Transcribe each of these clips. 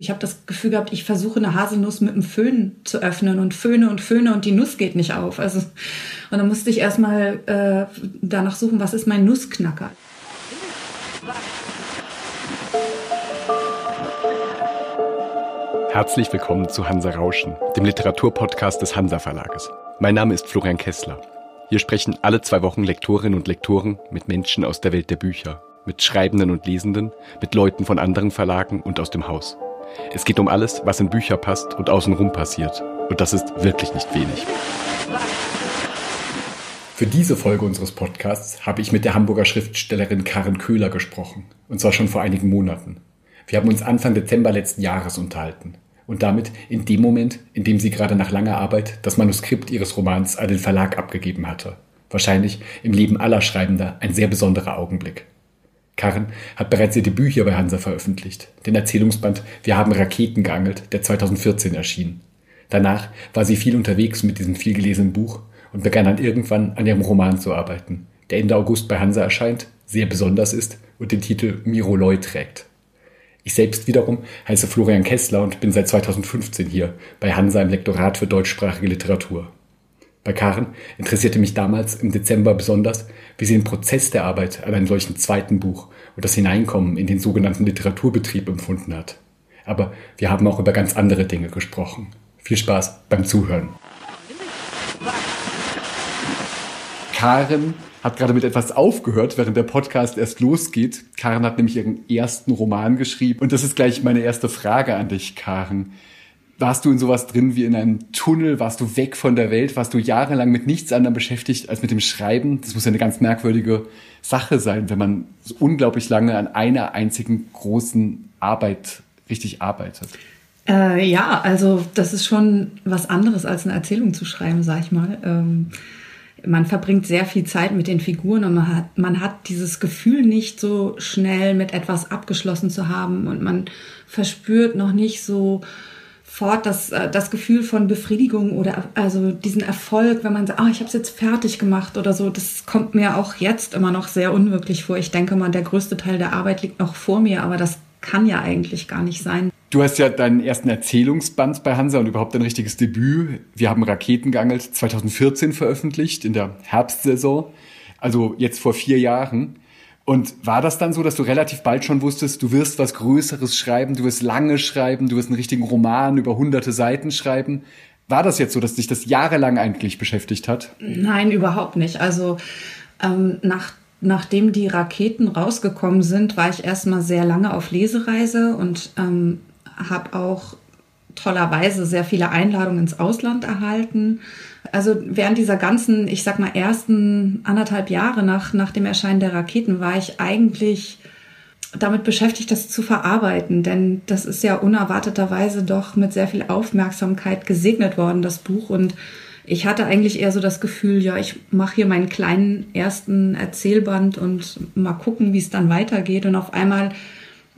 Ich habe das Gefühl gehabt, ich versuche eine Haselnuss mit einem Föhn zu öffnen und föhne und föhne und die Nuss geht nicht auf. Also, und dann musste ich erstmal äh, danach suchen, was ist mein Nussknacker. Herzlich willkommen zu Hansa Rauschen, dem Literaturpodcast des Hansa Verlages. Mein Name ist Florian Kessler. Hier sprechen alle zwei Wochen Lektorinnen und Lektoren mit Menschen aus der Welt der Bücher, mit Schreibenden und Lesenden, mit Leuten von anderen Verlagen und aus dem Haus. Es geht um alles, was in Bücher passt und außenrum passiert. Und das ist wirklich nicht wenig. Für diese Folge unseres Podcasts habe ich mit der Hamburger Schriftstellerin Karen Köhler gesprochen. Und zwar schon vor einigen Monaten. Wir haben uns Anfang Dezember letzten Jahres unterhalten. Und damit in dem Moment, in dem sie gerade nach langer Arbeit das Manuskript ihres Romans an den Verlag abgegeben hatte. Wahrscheinlich im Leben aller Schreibender ein sehr besonderer Augenblick. Karen hat bereits ihr Debüt hier bei Hansa veröffentlicht, den Erzählungsband Wir haben Raketen geangelt, der 2014 erschien. Danach war sie viel unterwegs mit diesem vielgelesenen Buch und begann dann irgendwann an ihrem Roman zu arbeiten, der Ende August bei Hansa erscheint, sehr besonders ist und den Titel Miroloi trägt. Ich selbst wiederum heiße Florian Kessler und bin seit 2015 hier bei Hansa im Lektorat für deutschsprachige Literatur. Bei Karen interessierte mich damals im Dezember besonders, wie sie den Prozess der Arbeit an einem solchen zweiten Buch und das Hineinkommen in den sogenannten Literaturbetrieb empfunden hat. Aber wir haben auch über ganz andere Dinge gesprochen. Viel Spaß beim Zuhören. Karen hat gerade mit etwas aufgehört, während der Podcast erst losgeht. Karen hat nämlich ihren ersten Roman geschrieben. Und das ist gleich meine erste Frage an dich, Karen. Warst du in sowas drin wie in einem Tunnel? Warst du weg von der Welt? Warst du jahrelang mit nichts anderem beschäftigt als mit dem Schreiben? Das muss ja eine ganz merkwürdige Sache sein, wenn man so unglaublich lange an einer einzigen großen Arbeit richtig arbeitet. Äh, ja, also das ist schon was anderes als eine Erzählung zu schreiben, sag ich mal. Ähm, man verbringt sehr viel Zeit mit den Figuren und man hat, man hat dieses Gefühl nicht so schnell mit etwas abgeschlossen zu haben und man verspürt noch nicht so sofort das, äh, das Gefühl von Befriedigung oder also diesen Erfolg, wenn man sagt, ah, ich habe es jetzt fertig gemacht oder so, das kommt mir auch jetzt immer noch sehr unwirklich vor. Ich denke mal, der größte Teil der Arbeit liegt noch vor mir, aber das kann ja eigentlich gar nicht sein. Du hast ja deinen ersten Erzählungsband bei Hansa und überhaupt dein richtiges Debüt. Wir haben Raketen geangelt 2014 veröffentlicht in der Herbstsaison, also jetzt vor vier Jahren. Und war das dann so, dass du relativ bald schon wusstest, du wirst was Größeres schreiben, du wirst lange schreiben, du wirst einen richtigen Roman über hunderte Seiten schreiben? War das jetzt so, dass dich das jahrelang eigentlich beschäftigt hat? Nein, überhaupt nicht. Also ähm, nach, nachdem die Raketen rausgekommen sind, war ich erstmal sehr lange auf Lesereise und ähm, habe auch tollerweise sehr viele Einladungen ins Ausland erhalten also während dieser ganzen, ich sag mal, ersten anderthalb Jahre nach, nach dem Erscheinen der Raketen war ich eigentlich damit beschäftigt, das zu verarbeiten, denn das ist ja unerwarteterweise doch mit sehr viel Aufmerksamkeit gesegnet worden, das Buch. Und ich hatte eigentlich eher so das Gefühl, ja, ich mache hier meinen kleinen ersten Erzählband und mal gucken, wie es dann weitergeht. Und auf einmal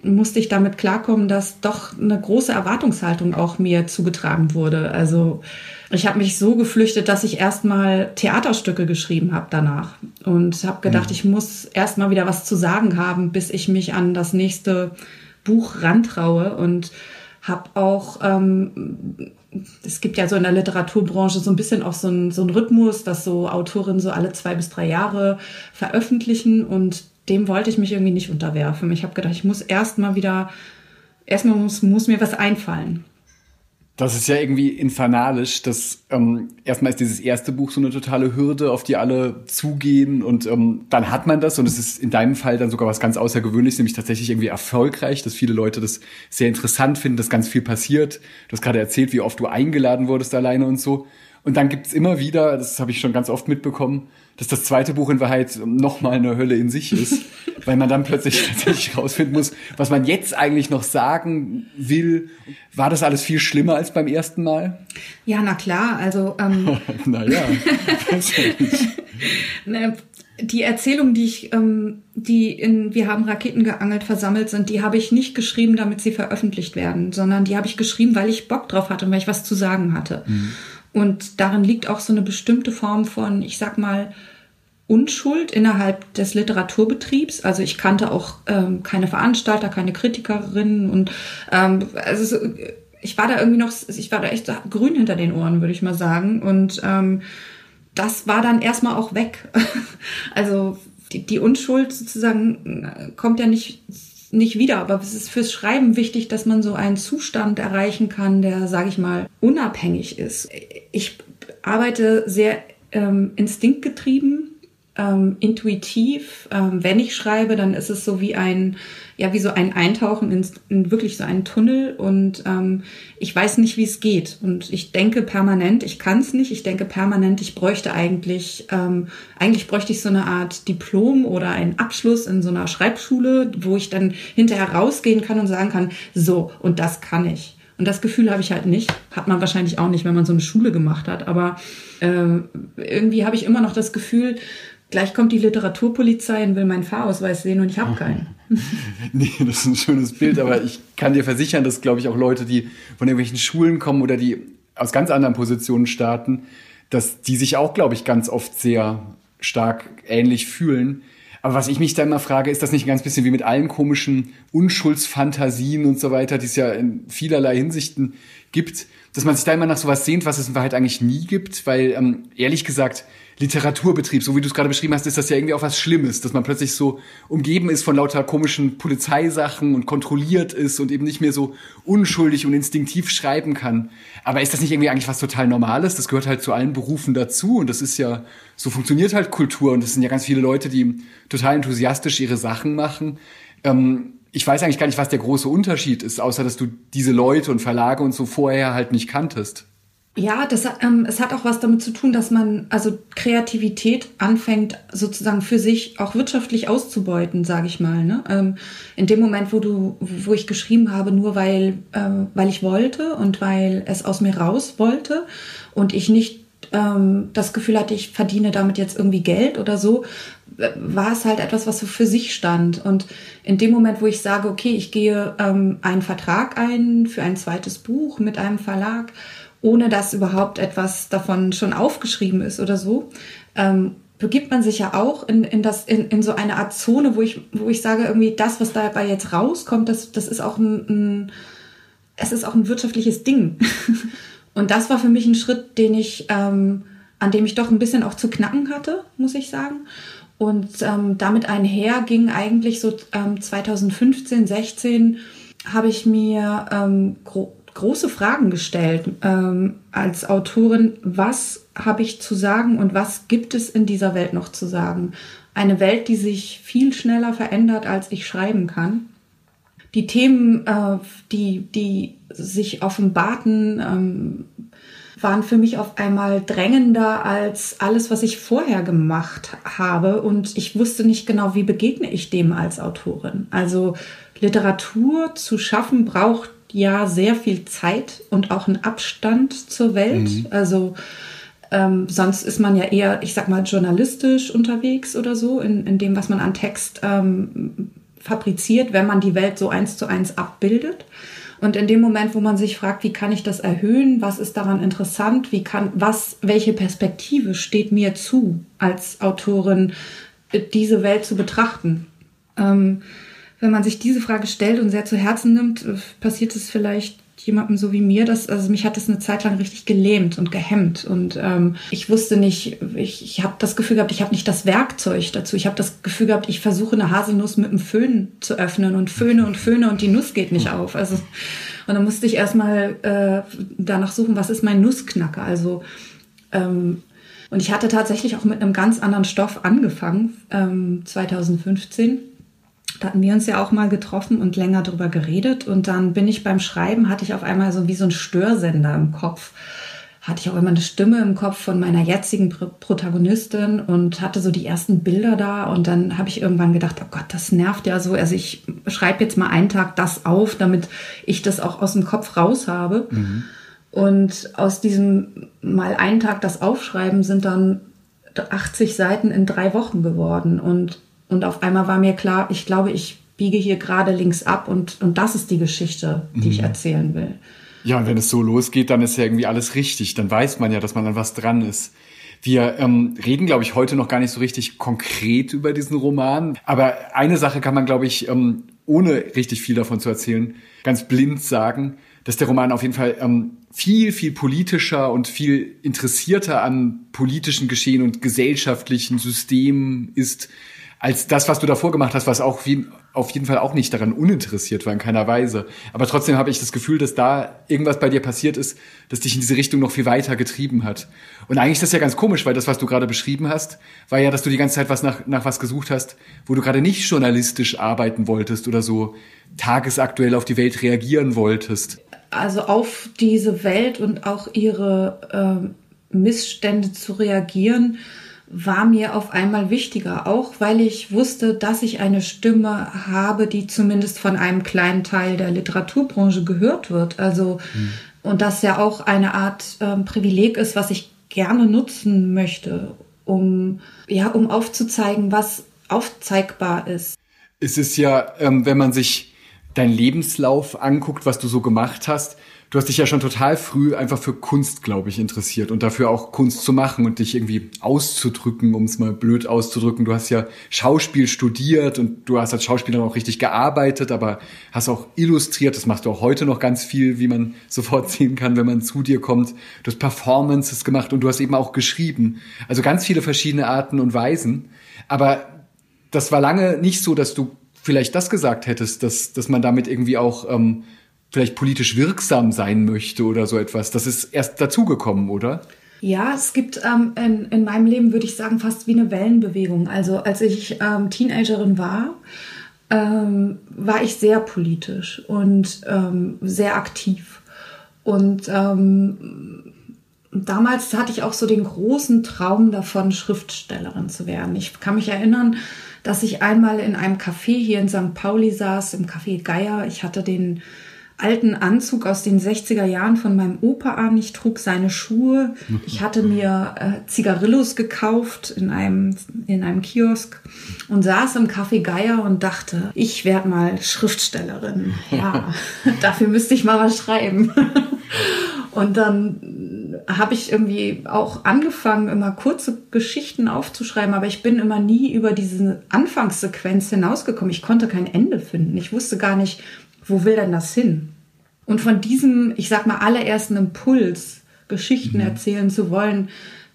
musste ich damit klarkommen, dass doch eine große Erwartungshaltung auch mir zugetragen wurde. Also ich habe mich so geflüchtet, dass ich erstmal Theaterstücke geschrieben habe danach und habe gedacht, mhm. ich muss erstmal wieder was zu sagen haben, bis ich mich an das nächste Buch rantraue und habe auch ähm, es gibt ja so in der Literaturbranche so ein bisschen auch so ein, so Rhythmus, dass so Autorinnen so alle zwei bis drei Jahre veröffentlichen und dem wollte ich mich irgendwie nicht unterwerfen. Ich habe gedacht, ich muss erstmal wieder, erstmal muss, muss mir was einfallen. Das ist ja irgendwie infernalisch. dass ähm, erstmal ist dieses erste Buch so eine totale Hürde, auf die alle zugehen und ähm, dann hat man das und es ist in deinem Fall dann sogar was ganz Außergewöhnliches, nämlich tatsächlich irgendwie erfolgreich, dass viele Leute das sehr interessant finden, dass ganz viel passiert. Du hast gerade erzählt, wie oft du eingeladen wurdest alleine und so. Und dann gibt's immer wieder, das habe ich schon ganz oft mitbekommen, dass das zweite Buch in Wahrheit nochmal eine Hölle in sich ist, weil man dann plötzlich tatsächlich rausfinden muss, was man jetzt eigentlich noch sagen will. War das alles viel schlimmer als beim ersten Mal? Ja, na klar, also ähm, naja, ne, die Erzählungen, die ich, ähm, die in Wir haben Raketen geangelt versammelt sind, die habe ich nicht geschrieben, damit sie veröffentlicht werden, sondern die habe ich geschrieben, weil ich Bock drauf hatte und weil ich was zu sagen hatte. Mhm. Und darin liegt auch so eine bestimmte Form von, ich sag mal, Unschuld innerhalb des Literaturbetriebs. Also ich kannte auch ähm, keine Veranstalter, keine Kritikerinnen und ähm, also ich war da irgendwie noch, ich war da echt grün hinter den Ohren, würde ich mal sagen. Und ähm, das war dann erstmal auch weg. also die, die Unschuld sozusagen äh, kommt ja nicht nicht wieder, aber es ist fürs Schreiben wichtig, dass man so einen Zustand erreichen kann, der, sage ich mal, unabhängig ist. Ich arbeite sehr ähm, instinktgetrieben ähm, intuitiv. Ähm, wenn ich schreibe, dann ist es so wie ein, ja, wie so ein Eintauchen in, in wirklich so einen Tunnel und ähm, ich weiß nicht, wie es geht. Und ich denke permanent, ich kann es nicht, ich denke permanent, ich bräuchte eigentlich, ähm, eigentlich bräuchte ich so eine Art Diplom oder einen Abschluss in so einer Schreibschule, wo ich dann hinterher rausgehen kann und sagen kann, so, und das kann ich. Und das Gefühl habe ich halt nicht. Hat man wahrscheinlich auch nicht, wenn man so eine Schule gemacht hat. Aber äh, irgendwie habe ich immer noch das Gefühl, Gleich kommt die Literaturpolizei und will meinen Fahrausweis sehen und ich habe keinen. nee, das ist ein schönes Bild, aber ich kann dir versichern, dass, glaube ich, auch Leute, die von irgendwelchen Schulen kommen oder die aus ganz anderen Positionen starten, dass die sich auch, glaube ich, ganz oft sehr stark ähnlich fühlen. Aber was ich mich da immer frage, ist das nicht ein ganz bisschen wie mit allen komischen Unschuldsfantasien und so weiter, die es ja in vielerlei Hinsichten gibt, dass man sich da immer nach sowas sehnt, was es in Wahrheit eigentlich nie gibt, weil ähm, ehrlich gesagt, Literaturbetrieb, so wie du es gerade beschrieben hast, ist das ja irgendwie auch was Schlimmes, dass man plötzlich so umgeben ist von lauter komischen Polizeisachen und kontrolliert ist und eben nicht mehr so unschuldig und instinktiv schreiben kann. Aber ist das nicht irgendwie eigentlich was total Normales? Das gehört halt zu allen Berufen dazu und das ist ja, so funktioniert halt Kultur und es sind ja ganz viele Leute, die total enthusiastisch ihre Sachen machen. Ähm, ich weiß eigentlich gar nicht, was der große Unterschied ist, außer dass du diese Leute und Verlage und so vorher halt nicht kanntest. Ja, das, ähm, es hat auch was damit zu tun, dass man also Kreativität anfängt sozusagen für sich auch wirtschaftlich auszubeuten, sage ich mal. Ne? Ähm, in dem Moment, wo du, wo ich geschrieben habe, nur weil, äh, weil ich wollte und weil es aus mir raus wollte und ich nicht ähm, das Gefühl hatte, ich verdiene damit jetzt irgendwie Geld oder so, war es halt etwas, was so für sich stand. Und in dem Moment, wo ich sage, okay, ich gehe ähm, einen Vertrag ein für ein zweites Buch mit einem Verlag ohne dass überhaupt etwas davon schon aufgeschrieben ist oder so, ähm, begibt man sich ja auch in, in, das, in, in so eine Art Zone, wo ich, wo ich sage, irgendwie das, was dabei jetzt rauskommt, das, das ist auch ein, ein es ist auch ein wirtschaftliches Ding. Und das war für mich ein Schritt, den ich, ähm, an dem ich doch ein bisschen auch zu knacken hatte, muss ich sagen. Und ähm, damit einher ging eigentlich so ähm, 2015, 16 habe ich mir ähm, große Fragen gestellt ähm, als Autorin. Was habe ich zu sagen und was gibt es in dieser Welt noch zu sagen? Eine Welt, die sich viel schneller verändert, als ich schreiben kann. Die Themen, äh, die, die sich offenbarten, ähm, waren für mich auf einmal drängender als alles, was ich vorher gemacht habe. Und ich wusste nicht genau, wie begegne ich dem als Autorin. Also Literatur zu schaffen braucht ja sehr viel Zeit und auch einen Abstand zur Welt. Mhm. Also ähm, sonst ist man ja eher, ich sag mal, journalistisch unterwegs oder so, in, in dem, was man an Text ähm, fabriziert, wenn man die Welt so eins zu eins abbildet. Und in dem Moment, wo man sich fragt, wie kann ich das erhöhen, was ist daran interessant, wie kann, was, welche Perspektive steht mir zu, als Autorin diese Welt zu betrachten, ähm, wenn man sich diese Frage stellt und sehr zu Herzen nimmt, äh, passiert es vielleicht jemandem so wie mir, dass also mich hat das eine Zeit lang richtig gelähmt und gehemmt und ähm, ich wusste nicht, ich, ich habe das Gefühl gehabt, ich habe nicht das Werkzeug dazu. Ich habe das Gefühl gehabt, ich versuche eine Haselnuss mit einem Föhn zu öffnen und föhne und föhne und die Nuss geht nicht auf. Also und dann musste ich erstmal äh, danach suchen, was ist mein Nussknacker? Also ähm, und ich hatte tatsächlich auch mit einem ganz anderen Stoff angefangen, ähm, 2015 da hatten wir uns ja auch mal getroffen und länger drüber geredet. Und dann bin ich beim Schreiben, hatte ich auf einmal so wie so ein Störsender im Kopf. Hatte ich auch immer eine Stimme im Kopf von meiner jetzigen Protagonistin und hatte so die ersten Bilder da. Und dann habe ich irgendwann gedacht, oh Gott, das nervt ja so. Also ich schreibe jetzt mal einen Tag das auf, damit ich das auch aus dem Kopf raus habe. Mhm. Und aus diesem mal einen Tag das Aufschreiben sind dann 80 Seiten in drei Wochen geworden. Und und auf einmal war mir klar, ich glaube, ich biege hier gerade links ab und, und das ist die Geschichte, die mhm. ich erzählen will. Ja, und wenn es so losgeht, dann ist ja irgendwie alles richtig. Dann weiß man ja, dass man an was dran ist. Wir ähm, reden, glaube ich, heute noch gar nicht so richtig konkret über diesen Roman. Aber eine Sache kann man, glaube ich, ähm, ohne richtig viel davon zu erzählen, ganz blind sagen, dass der Roman auf jeden Fall ähm, viel, viel politischer und viel interessierter an politischen Geschehen und gesellschaftlichen Systemen ist, als das, was du davor gemacht hast, was auch wie, auf jeden Fall auch nicht daran uninteressiert war in keiner Weise. Aber trotzdem habe ich das Gefühl, dass da irgendwas bei dir passiert ist, das dich in diese Richtung noch viel weiter getrieben hat. Und eigentlich ist das ja ganz komisch, weil das, was du gerade beschrieben hast, war ja, dass du die ganze Zeit was nach, nach was gesucht hast, wo du gerade nicht journalistisch arbeiten wolltest oder so tagesaktuell auf die Welt reagieren wolltest. Also auf diese Welt und auch ihre äh, Missstände zu reagieren, war mir auf einmal wichtiger, auch weil ich wusste, dass ich eine Stimme habe, die zumindest von einem kleinen Teil der Literaturbranche gehört wird. Also mhm. und das ja auch eine Art äh, Privileg ist, was ich gerne nutzen möchte, um ja, um aufzuzeigen, was aufzeigbar ist. Es ist ja, ähm, wenn man sich deinen Lebenslauf anguckt, was du so gemacht hast, du hast dich ja schon total früh einfach für Kunst, glaube ich, interessiert und dafür auch Kunst zu machen und dich irgendwie auszudrücken, um es mal blöd auszudrücken. Du hast ja Schauspiel studiert und du hast als Schauspieler auch richtig gearbeitet, aber hast auch illustriert. Das machst du auch heute noch ganz viel, wie man sofort sehen kann, wenn man zu dir kommt. Du hast Performances gemacht und du hast eben auch geschrieben. Also ganz viele verschiedene Arten und Weisen. Aber das war lange nicht so, dass du vielleicht das gesagt hättest, dass, dass man damit irgendwie auch ähm, vielleicht politisch wirksam sein möchte oder so etwas. Das ist erst dazugekommen, oder? Ja, es gibt ähm, in, in meinem Leben, würde ich sagen, fast wie eine Wellenbewegung. Also als ich ähm, Teenagerin war, ähm, war ich sehr politisch und ähm, sehr aktiv. Und ähm, damals hatte ich auch so den großen Traum davon, Schriftstellerin zu werden. Ich kann mich erinnern, dass ich einmal in einem Café hier in St. Pauli saß, im Café Geier. Ich hatte den alten Anzug aus den 60er Jahren von meinem Opa an. Ich trug seine Schuhe. Ich hatte mir äh, Zigarillos gekauft in einem, in einem Kiosk und saß im Café Geier und dachte, ich werde mal Schriftstellerin. Ja, dafür müsste ich mal was schreiben. und dann habe ich irgendwie auch angefangen, immer kurze Geschichten aufzuschreiben, aber ich bin immer nie über diese Anfangssequenz hinausgekommen. Ich konnte kein Ende finden. Ich wusste gar nicht, wo will denn das hin? Und von diesem, ich sag mal, allerersten Impuls, Geschichten mhm. erzählen zu wollen,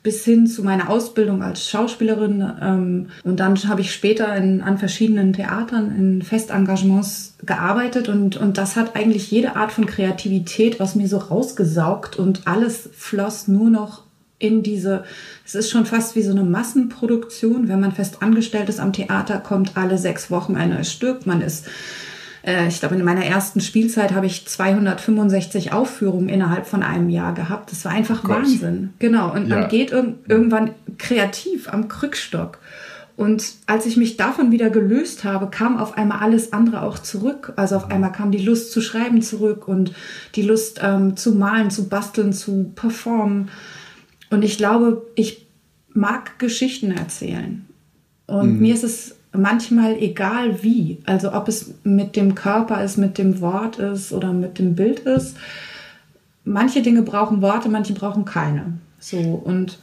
bis hin zu meiner Ausbildung als Schauspielerin. Ähm, und dann habe ich später in, an verschiedenen Theatern in Festengagements gearbeitet und, und das hat eigentlich jede Art von Kreativität aus mir so rausgesaugt und alles floss nur noch in diese, es ist schon fast wie so eine Massenproduktion. Wenn man fest angestellt ist am Theater, kommt alle sechs Wochen ein neues Stück. Man ist äh, ich glaube, in meiner ersten Spielzeit habe ich 265 Aufführungen innerhalb von einem Jahr gehabt. Das war einfach Gott. Wahnsinn. Genau. Und ja. man geht ir irgendwann kreativ am Krückstock. Und als ich mich davon wieder gelöst habe, kam auf einmal alles andere auch zurück. Also auf einmal kam die Lust zu schreiben zurück und die Lust ähm, zu malen, zu basteln, zu performen. Und ich glaube, ich mag Geschichten erzählen. Und mhm. mir ist es manchmal egal wie. Also ob es mit dem Körper ist, mit dem Wort ist oder mit dem Bild ist. Manche Dinge brauchen Worte, manche brauchen keine. So und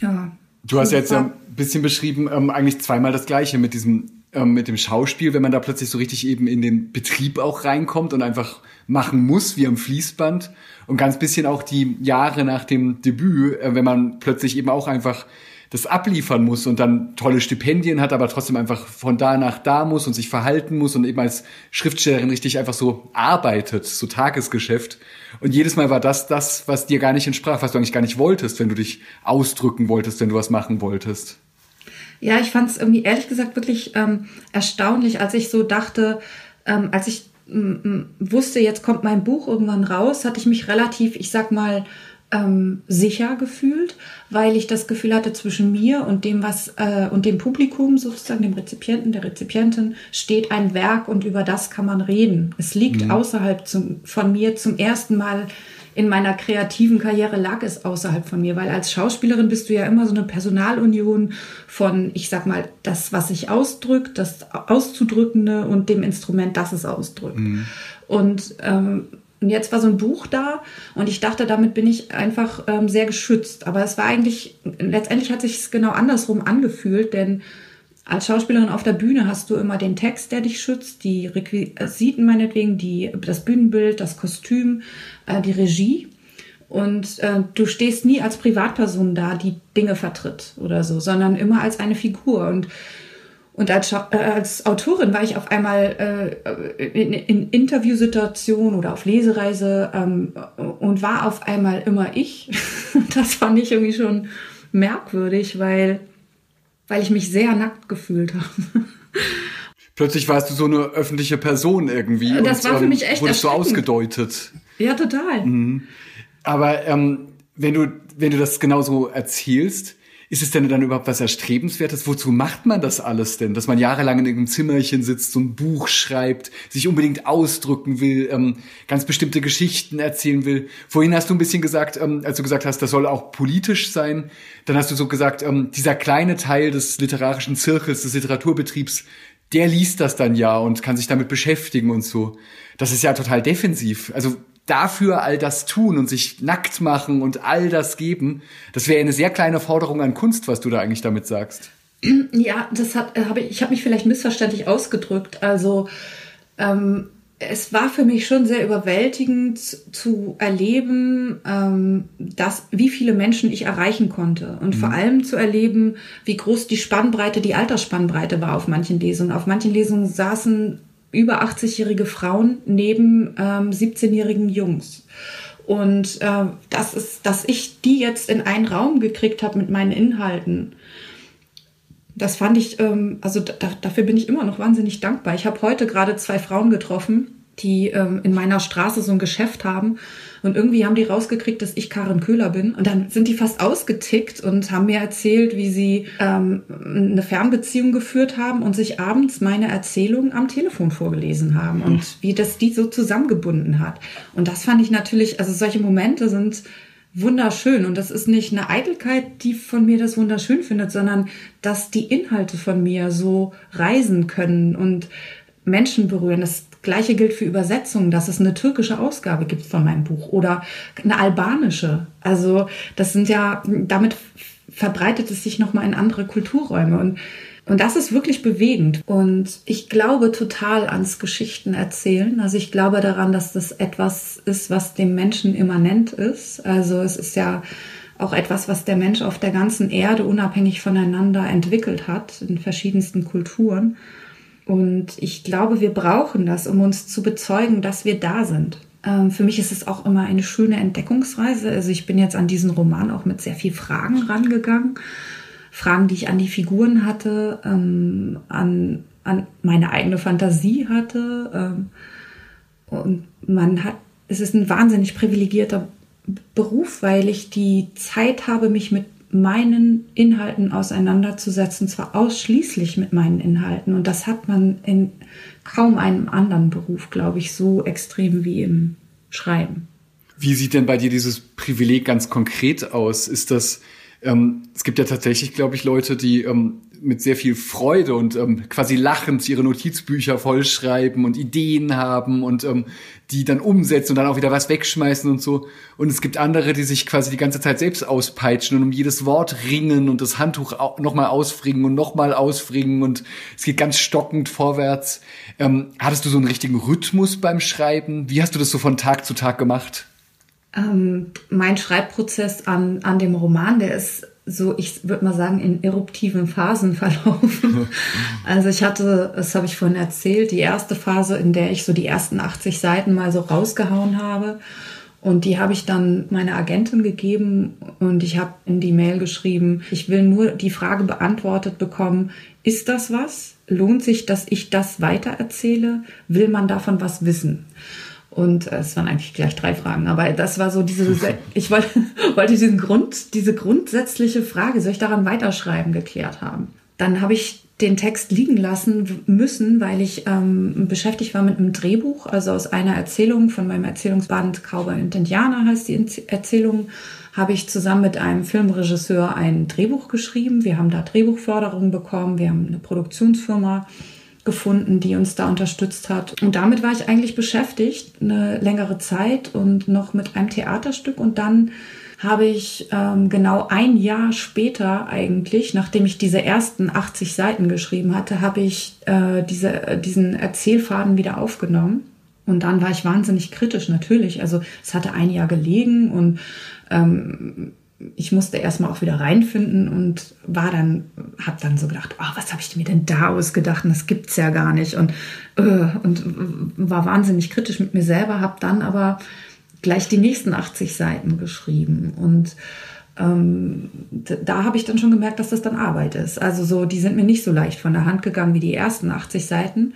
ja. Du hast jetzt ein bisschen beschrieben, ähm, eigentlich zweimal das Gleiche mit diesem ähm, mit dem Schauspiel, wenn man da plötzlich so richtig eben in den Betrieb auch reinkommt und einfach machen muss, wie am Fließband. Und ganz bisschen auch die Jahre nach dem Debüt, äh, wenn man plötzlich eben auch einfach das abliefern muss und dann tolle Stipendien hat, aber trotzdem einfach von da nach da muss und sich verhalten muss und eben als Schriftstellerin richtig einfach so arbeitet, so Tagesgeschäft. Und jedes Mal war das das, was dir gar nicht entsprach, was du eigentlich gar nicht wolltest, wenn du dich ausdrücken wolltest, wenn du was machen wolltest. Ja, ich fand es irgendwie ehrlich gesagt wirklich ähm, erstaunlich, als ich so dachte, ähm, als ich wusste, jetzt kommt mein Buch irgendwann raus, hatte ich mich relativ, ich sag mal, ähm, sicher gefühlt, weil ich das Gefühl hatte, zwischen mir und dem, was äh, und dem Publikum, sozusagen dem Rezipienten, der Rezipientin, steht ein Werk und über das kann man reden. Es liegt mhm. außerhalb zum, von mir zum ersten Mal in meiner kreativen Karriere lag es außerhalb von mir, weil als Schauspielerin bist du ja immer so eine Personalunion von, ich sag mal, das, was sich ausdrückt, das Auszudrückende und dem Instrument, das es ausdrückt. Mhm. Und ähm, Und jetzt war so ein Buch da und ich dachte, damit bin ich einfach ähm, sehr geschützt. Aber es war eigentlich, letztendlich hat sich es genau andersrum angefühlt, denn als Schauspielerin auf der Bühne hast du immer den Text, der dich schützt, die Requisiten meinetwegen, die, das Bühnenbild, das Kostüm, äh, die Regie. Und äh, du stehst nie als Privatperson da, die Dinge vertritt oder so, sondern immer als eine Figur. Und und als, äh, als Autorin war ich auf einmal äh, in, in Interviewsituationen oder auf Lesereise ähm, und war auf einmal immer ich. das fand ich irgendwie schon merkwürdig, weil, weil ich mich sehr nackt gefühlt habe. Plötzlich warst du so eine öffentliche Person irgendwie. Das und, war für ähm, mich echt Wurdest du ausgedeutet. Ja, total. Mhm. Aber ähm, wenn, du, wenn du das genauso erzählst, ist es denn dann überhaupt was Erstrebenswertes? Wozu macht man das alles denn? Dass man jahrelang in irgendeinem Zimmerchen sitzt, so ein Buch schreibt, sich unbedingt ausdrücken will, ähm, ganz bestimmte Geschichten erzählen will. Vorhin hast du ein bisschen gesagt, ähm, als du gesagt hast, das soll auch politisch sein, dann hast du so gesagt, ähm, dieser kleine Teil des literarischen Zirkels, des Literaturbetriebs, der liest das dann ja und kann sich damit beschäftigen und so. Das ist ja total defensiv. Also dafür all das tun und sich nackt machen und all das geben, das wäre eine sehr kleine Forderung an Kunst, was du da eigentlich damit sagst. Ja, das hat, äh, habe ich, ich habe mich vielleicht missverständlich ausgedrückt. Also ähm, es war für mich schon sehr überwältigend zu erleben, ähm, dass, wie viele Menschen ich erreichen konnte. Und mhm. vor allem zu erleben, wie groß die Spannbreite, die Altersspannbreite war auf manchen Lesungen. Auf manchen Lesungen saßen über 80-jährige Frauen neben ähm, 17-jährigen Jungs. Und äh, das ist, dass ich die jetzt in einen Raum gekriegt habe mit meinen Inhalten. Das fand ich, ähm, also da, dafür bin ich immer noch wahnsinnig dankbar. Ich habe heute gerade zwei Frauen getroffen, die ähm, in meiner Straße so ein Geschäft haben. Und irgendwie haben die rausgekriegt, dass ich Karin Köhler bin. Und dann sind die fast ausgetickt und haben mir erzählt, wie sie ähm, eine Fernbeziehung geführt haben und sich abends meine Erzählungen am Telefon vorgelesen haben und wie das die so zusammengebunden hat. Und das fand ich natürlich, also solche Momente sind wunderschön. Und das ist nicht eine Eitelkeit, die von mir das wunderschön findet, sondern dass die Inhalte von mir so reisen können und Menschen berühren. Das Gleiche gilt für Übersetzungen, dass es eine türkische Ausgabe gibt von meinem Buch oder eine albanische. Also das sind ja, damit verbreitet es sich nochmal in andere Kulturräume und und das ist wirklich bewegend. Und ich glaube total ans Geschichten erzählen. Also ich glaube daran, dass das etwas ist, was dem Menschen immanent ist. Also es ist ja auch etwas, was der Mensch auf der ganzen Erde unabhängig voneinander entwickelt hat, in verschiedensten Kulturen. Und ich glaube, wir brauchen das, um uns zu bezeugen, dass wir da sind. Ähm, für mich ist es auch immer eine schöne Entdeckungsreise. Also ich bin jetzt an diesen Roman auch mit sehr viel Fragen rangegangen. Fragen, die ich an die Figuren hatte, ähm, an, an meine eigene Fantasie hatte. Ähm, und man hat, es ist ein wahnsinnig privilegierter Beruf, weil ich die Zeit habe, mich mit meinen Inhalten auseinanderzusetzen, zwar ausschließlich mit meinen Inhalten. Und das hat man in kaum einem anderen Beruf, glaube ich, so extrem wie im Schreiben. Wie sieht denn bei dir dieses Privileg ganz konkret aus? Ist das, ähm, es gibt ja tatsächlich, glaube ich, Leute, die ähm, mit sehr viel Freude und ähm, quasi lachend ihre Notizbücher vollschreiben und Ideen haben und ähm, die dann umsetzen und dann auch wieder was wegschmeißen und so. Und es gibt andere, die sich quasi die ganze Zeit selbst auspeitschen und um jedes Wort ringen und das Handtuch nochmal ausfringen und nochmal ausfringen und es geht ganz stockend vorwärts. Ähm, hattest du so einen richtigen Rhythmus beim Schreiben? Wie hast du das so von Tag zu Tag gemacht? Ähm, mein Schreibprozess an, an dem Roman, der ist so, ich würde mal sagen, in eruptiven Phasen verlaufen. Also ich hatte, das habe ich vorhin erzählt, die erste Phase, in der ich so die ersten 80 Seiten mal so rausgehauen habe. Und die habe ich dann meiner Agentin gegeben und ich habe in die Mail geschrieben, ich will nur die Frage beantwortet bekommen, ist das was? Lohnt sich, dass ich das weitererzähle? Will man davon was wissen? Und äh, es waren eigentlich gleich drei Fragen, aber das war so diese, ich wollte, wollte diesen Grund, diese grundsätzliche Frage, soll ich daran weiterschreiben, geklärt haben. Dann habe ich den Text liegen lassen müssen, weil ich ähm, beschäftigt war mit einem Drehbuch, also aus einer Erzählung von meinem Erzählungsband Cowboy und Indianer heißt die Erzählung, habe ich zusammen mit einem Filmregisseur ein Drehbuch geschrieben. Wir haben da Drehbuchförderung bekommen, wir haben eine Produktionsfirma gefunden, die uns da unterstützt hat. Und damit war ich eigentlich beschäftigt, eine längere Zeit und noch mit einem Theaterstück. Und dann habe ich ähm, genau ein Jahr später eigentlich, nachdem ich diese ersten 80 Seiten geschrieben hatte, habe ich äh, diese, äh, diesen Erzählfaden wieder aufgenommen. Und dann war ich wahnsinnig kritisch, natürlich. Also es hatte ein Jahr gelegen und ähm, ich musste erstmal auch wieder reinfinden und war dann, habe dann so gedacht, oh, was habe ich mir denn da ausgedacht? Und das gibt's ja gar nicht. Und, äh, und war wahnsinnig kritisch mit mir selber, habe dann aber gleich die nächsten 80 Seiten geschrieben. Und ähm, da habe ich dann schon gemerkt, dass das dann Arbeit ist. Also so, die sind mir nicht so leicht von der Hand gegangen wie die ersten 80 Seiten.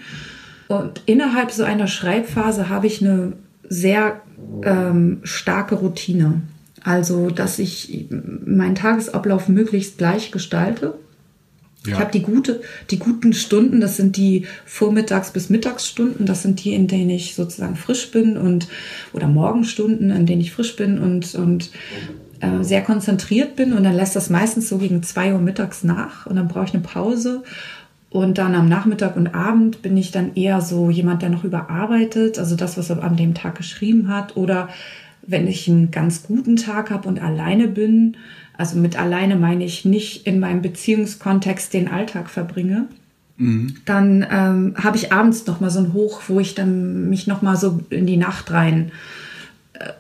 Und innerhalb so einer Schreibphase habe ich eine sehr ähm, starke Routine. Also, dass ich meinen Tagesablauf möglichst gleich gestalte. Ja. Ich habe die, gute, die guten Stunden, das sind die Vormittags- bis Mittagsstunden, das sind die, in denen ich sozusagen frisch bin und oder Morgenstunden, in denen ich frisch bin und, und äh, sehr konzentriert bin. Und dann lässt das meistens so gegen zwei Uhr mittags nach und dann brauche ich eine Pause. Und dann am Nachmittag und Abend bin ich dann eher so jemand, der noch überarbeitet, also das, was er an dem Tag geschrieben hat, oder wenn ich einen ganz guten Tag habe und alleine bin, also mit alleine meine ich nicht in meinem Beziehungskontext den Alltag verbringe, mhm. dann ähm, habe ich abends noch mal so ein Hoch, wo ich dann mich noch mal so in die Nacht rein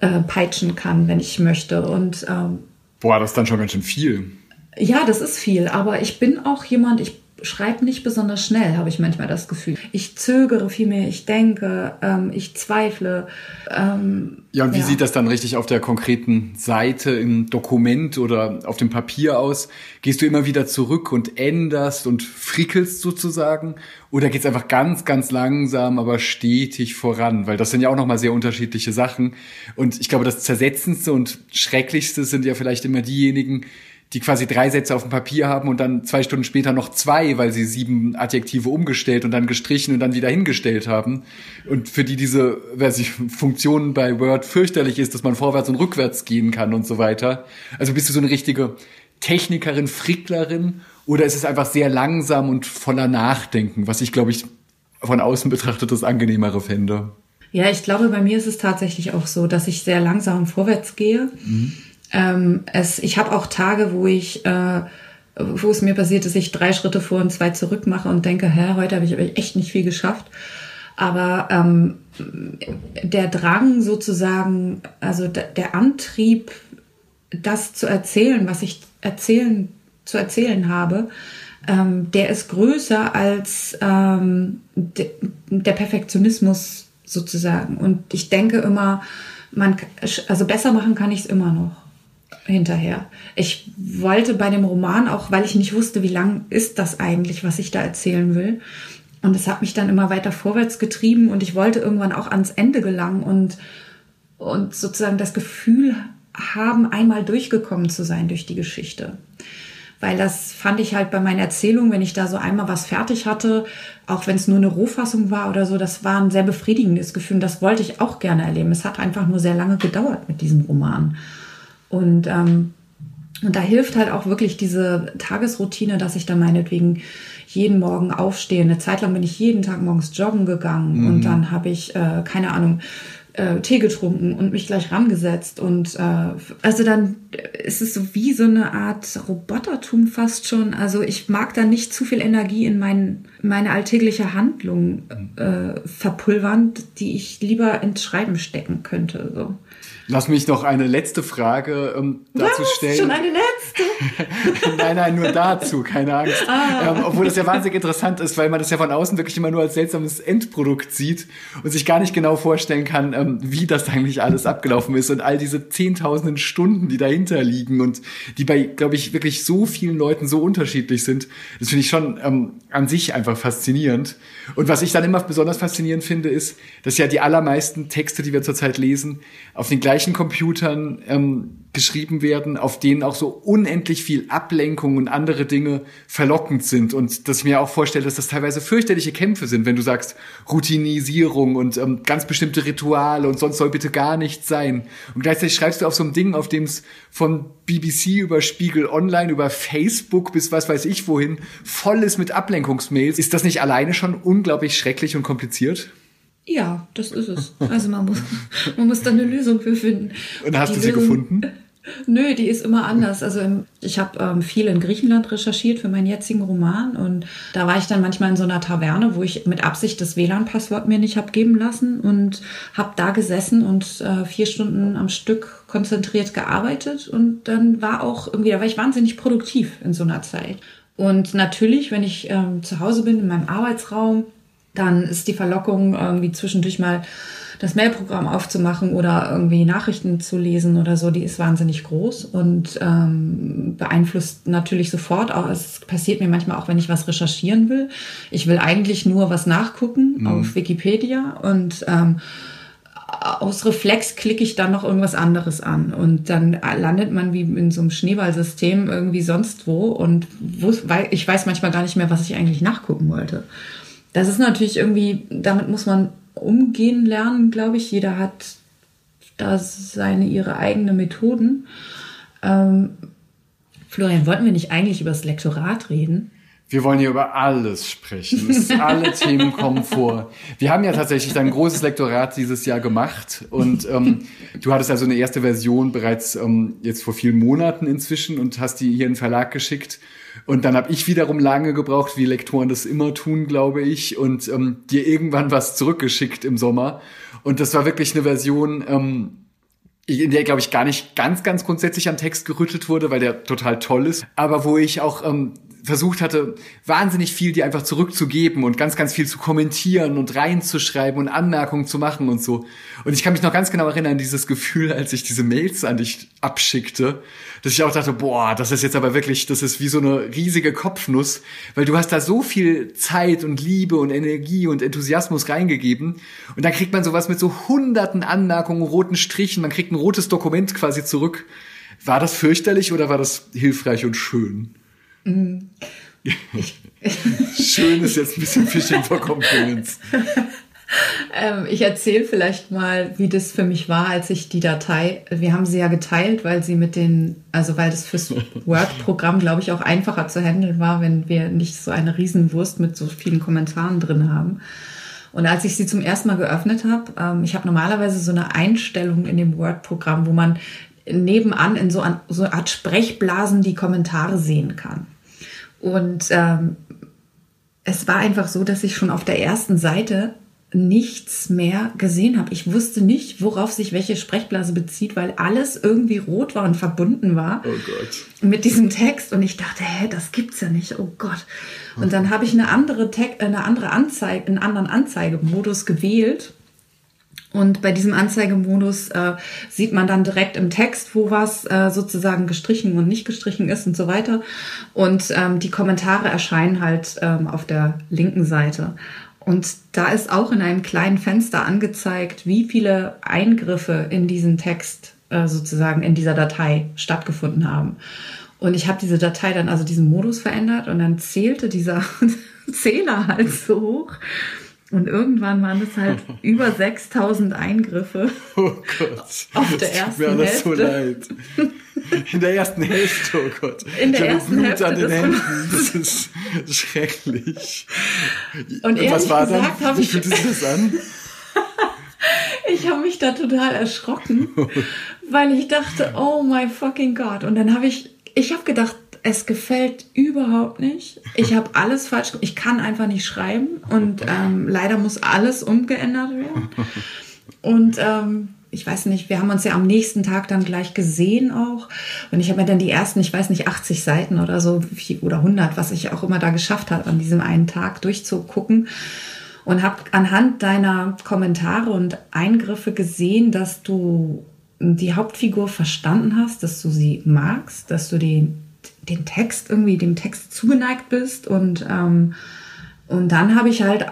äh, peitschen kann, wenn ich möchte. Und ähm, boah, das ist dann schon ganz schön viel. Ja, das ist viel, aber ich bin auch jemand, ich schreibe nicht besonders schnell, habe ich manchmal das Gefühl. Ich zögere viel mehr, ich denke, ähm, ich zweifle. Ähm, ja, und wie ja. sieht das dann richtig auf der konkreten Seite im Dokument oder auf dem Papier aus? Gehst du immer wieder zurück und änderst und frickelst sozusagen? Oder geht's einfach ganz, ganz langsam, aber stetig voran? Weil das sind ja auch nochmal sehr unterschiedliche Sachen. Und ich glaube, das Zersetzendste und Schrecklichste sind ja vielleicht immer diejenigen, die quasi drei Sätze auf dem Papier haben und dann zwei Stunden später noch zwei, weil sie sieben Adjektive umgestellt und dann gestrichen und dann wieder hingestellt haben. Und für die diese weiß ich, Funktion bei Word fürchterlich ist, dass man vorwärts und rückwärts gehen kann und so weiter. Also bist du so eine richtige Technikerin, Fricklerin oder ist es einfach sehr langsam und voller Nachdenken, was ich, glaube ich, von außen betrachtet das angenehmere fände? Ja, ich glaube, bei mir ist es tatsächlich auch so, dass ich sehr langsam vorwärts gehe. Mhm ähm, es, ich habe auch Tage, wo ich, äh, wo es mir passiert, dass ich drei Schritte vor und zwei zurück mache und denke, hä, heute habe ich aber echt nicht viel geschafft. Aber ähm, der Drang sozusagen, also der Antrieb, das zu erzählen, was ich erzählen zu erzählen habe, ähm, der ist größer als ähm, de, der Perfektionismus sozusagen. Und ich denke immer, man, also besser machen kann ich es immer noch hinterher. Ich wollte bei dem Roman auch, weil ich nicht wusste, wie lang ist das eigentlich, was ich da erzählen will. Und es hat mich dann immer weiter vorwärts getrieben und ich wollte irgendwann auch ans Ende gelangen und, und sozusagen das Gefühl haben, einmal durchgekommen zu sein durch die Geschichte. Weil das fand ich halt bei meinen Erzählungen, wenn ich da so einmal was fertig hatte, auch wenn es nur eine Rohfassung war oder so, das war ein sehr befriedigendes Gefühl. Und das wollte ich auch gerne erleben. Es hat einfach nur sehr lange gedauert mit diesem Roman. Und, ähm, und da hilft halt auch wirklich diese Tagesroutine, dass ich dann meinetwegen jeden Morgen aufstehe. Eine Zeit lang bin ich jeden Tag morgens joggen gegangen mhm. und dann habe ich, äh, keine Ahnung, äh, Tee getrunken und mich gleich rangesetzt. Und äh, also dann ist es so wie so eine Art Robotertum fast schon. Also ich mag da nicht zu viel Energie in mein, meine alltägliche Handlung äh, verpulvern, die ich lieber ins Schreiben stecken könnte. So. Lass mich noch eine letzte Frage ähm, dazu Was? stellen. Schon eine letzte? nein, nein, nur dazu, keine Angst. Ah. Ähm, obwohl das ja wahnsinnig interessant ist, weil man das ja von außen wirklich immer nur als seltsames Endprodukt sieht und sich gar nicht genau vorstellen kann, ähm, wie das eigentlich alles abgelaufen ist und all diese zehntausenden Stunden, die dahinter liegen und die bei, glaube ich, wirklich so vielen Leuten so unterschiedlich sind. Das finde ich schon ähm, an sich einfach faszinierend. Und was ich dann immer besonders faszinierend finde, ist, dass ja die allermeisten Texte, die wir zurzeit lesen, auf den gleichen gleichen Computern ähm, geschrieben werden, auf denen auch so unendlich viel Ablenkung und andere Dinge verlockend sind. Und dass ich mir auch vorstelle, dass das teilweise fürchterliche Kämpfe sind, wenn du sagst Routinisierung und ähm, ganz bestimmte Rituale und sonst soll bitte gar nichts sein. Und gleichzeitig schreibst du auf so einem Ding, auf dem es von BBC über Spiegel Online, über Facebook bis was weiß ich wohin voll ist mit Ablenkungsmails. Ist das nicht alleine schon unglaublich schrecklich und kompliziert? Ja, das ist es. Also man muss, man muss da eine Lösung für finden. Und hast die du sie Lösung, gefunden? Nö, die ist immer anders. Also ich habe ähm, viel in Griechenland recherchiert für meinen jetzigen Roman und da war ich dann manchmal in so einer Taverne, wo ich mit Absicht das WLAN-Passwort mir nicht habe geben lassen und habe da gesessen und äh, vier Stunden am Stück konzentriert gearbeitet und dann war auch irgendwie, da war ich wahnsinnig produktiv in so einer Zeit. Und natürlich, wenn ich ähm, zu Hause bin in meinem Arbeitsraum, dann ist die Verlockung, irgendwie zwischendurch mal das Mailprogramm aufzumachen oder irgendwie Nachrichten zu lesen oder so, die ist wahnsinnig groß und ähm, beeinflusst natürlich sofort. Auch, es passiert mir manchmal auch, wenn ich was recherchieren will. Ich will eigentlich nur was nachgucken mhm. auf Wikipedia und ähm, aus Reflex klicke ich dann noch irgendwas anderes an und dann landet man wie in so einem Schneeballsystem irgendwie sonst wo und wo, ich weiß manchmal gar nicht mehr, was ich eigentlich nachgucken wollte. Das ist natürlich irgendwie, damit muss man umgehen lernen, glaube ich. Jeder hat da seine, ihre eigenen Methoden. Ähm, Florian, wollten wir nicht eigentlich über das Lektorat reden? Wir wollen hier über alles sprechen. alle Themen kommen vor. Wir haben ja tatsächlich ein großes Lektorat dieses Jahr gemacht und ähm, du hattest also eine erste Version bereits ähm, jetzt vor vielen Monaten inzwischen und hast die hier in den Verlag geschickt. Und dann habe ich wiederum lange gebraucht, wie Lektoren das immer tun, glaube ich, und ähm, dir irgendwann was zurückgeschickt im Sommer. Und das war wirklich eine Version, ähm, in der, glaube ich, gar nicht ganz, ganz grundsätzlich am Text gerüttelt wurde, weil der total toll ist, aber wo ich auch ähm, versucht hatte, wahnsinnig viel dir einfach zurückzugeben und ganz, ganz viel zu kommentieren und reinzuschreiben und Anmerkungen zu machen und so. Und ich kann mich noch ganz genau erinnern, dieses Gefühl, als ich diese Mails an dich abschickte, dass ich auch dachte, boah, das ist jetzt aber wirklich, das ist wie so eine riesige Kopfnuss, weil du hast da so viel Zeit und Liebe und Energie und Enthusiasmus reingegeben und dann kriegt man sowas mit so hunderten Anmerkungen, roten Strichen, man kriegt ein rotes Dokument quasi zurück. War das fürchterlich oder war das hilfreich und schön? Schön ist jetzt ein bisschen Fishing for Compliments. ähm, ich erzähle vielleicht mal, wie das für mich war, als ich die Datei, wir haben sie ja geteilt, weil sie mit den, also weil das fürs Word-Programm, glaube ich, auch einfacher zu handeln war, wenn wir nicht so eine Riesenwurst mit so vielen Kommentaren drin haben. Und als ich sie zum ersten Mal geöffnet habe, ähm, ich habe normalerweise so eine Einstellung in dem Word-Programm, wo man nebenan in so, an, so eine Art Sprechblasen die Kommentare sehen kann. Und ähm, es war einfach so, dass ich schon auf der ersten Seite nichts mehr gesehen habe. Ich wusste nicht, worauf sich welche Sprechblase bezieht, weil alles irgendwie rot war und verbunden war oh Gott. mit diesem Text. Und ich dachte, hä, das gibt's ja nicht. Oh Gott. Und dann habe ich eine andere, Te eine andere Anzeige, einen anderen Anzeigemodus gewählt und bei diesem Anzeigemodus äh, sieht man dann direkt im Text, wo was äh, sozusagen gestrichen und nicht gestrichen ist und so weiter. Und ähm, die Kommentare erscheinen halt ähm, auf der linken Seite. Und da ist auch in einem kleinen Fenster angezeigt, wie viele Eingriffe in diesen Text äh, sozusagen in dieser Datei stattgefunden haben. Und ich habe diese Datei dann, also diesen Modus verändert und dann zählte dieser Zähler halt so hoch und irgendwann waren es halt über 6000 Eingriffe. Oh Gott. Auf der ersten Hälfte. Mir alles so leid. In der ersten Hälfte, oh Gott. In der ich ersten Blut Hälfte. An den Händen. Das ist schrecklich. Und, Und was war gesagt, dann? Wie fühlte sich das an? ich habe mich da total erschrocken, weil ich dachte, oh my fucking God. Und dann habe ich, ich habe gedacht, es gefällt überhaupt nicht. Ich habe alles falsch Ich kann einfach nicht schreiben und ähm, leider muss alles umgeändert werden. Und ähm, ich weiß nicht, wir haben uns ja am nächsten Tag dann gleich gesehen auch. Und ich habe mir dann die ersten, ich weiß nicht, 80 Seiten oder so oder 100, was ich auch immer da geschafft habe, an diesem einen Tag durchzugucken. Und habe anhand deiner Kommentare und Eingriffe gesehen, dass du die Hauptfigur verstanden hast, dass du sie magst, dass du die den Text irgendwie dem Text zugeneigt bist und ähm, Und dann habe ich halt,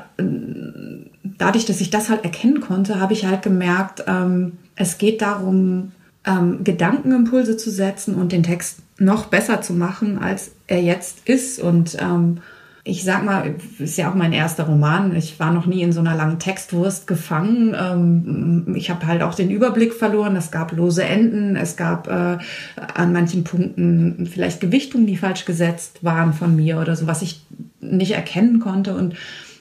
dadurch, dass ich das halt erkennen konnte, habe ich halt gemerkt, ähm, es geht darum, ähm, Gedankenimpulse zu setzen und den Text noch besser zu machen, als er jetzt ist. Und ähm, ich sag mal, ist ja auch mein erster Roman. Ich war noch nie in so einer langen Textwurst gefangen. Ähm, ich habe halt auch den Überblick verloren. Es gab lose Enden. Es gab äh, an manchen Punkten vielleicht Gewichtungen, die falsch gesetzt waren von mir oder so, was ich nicht erkennen konnte. Und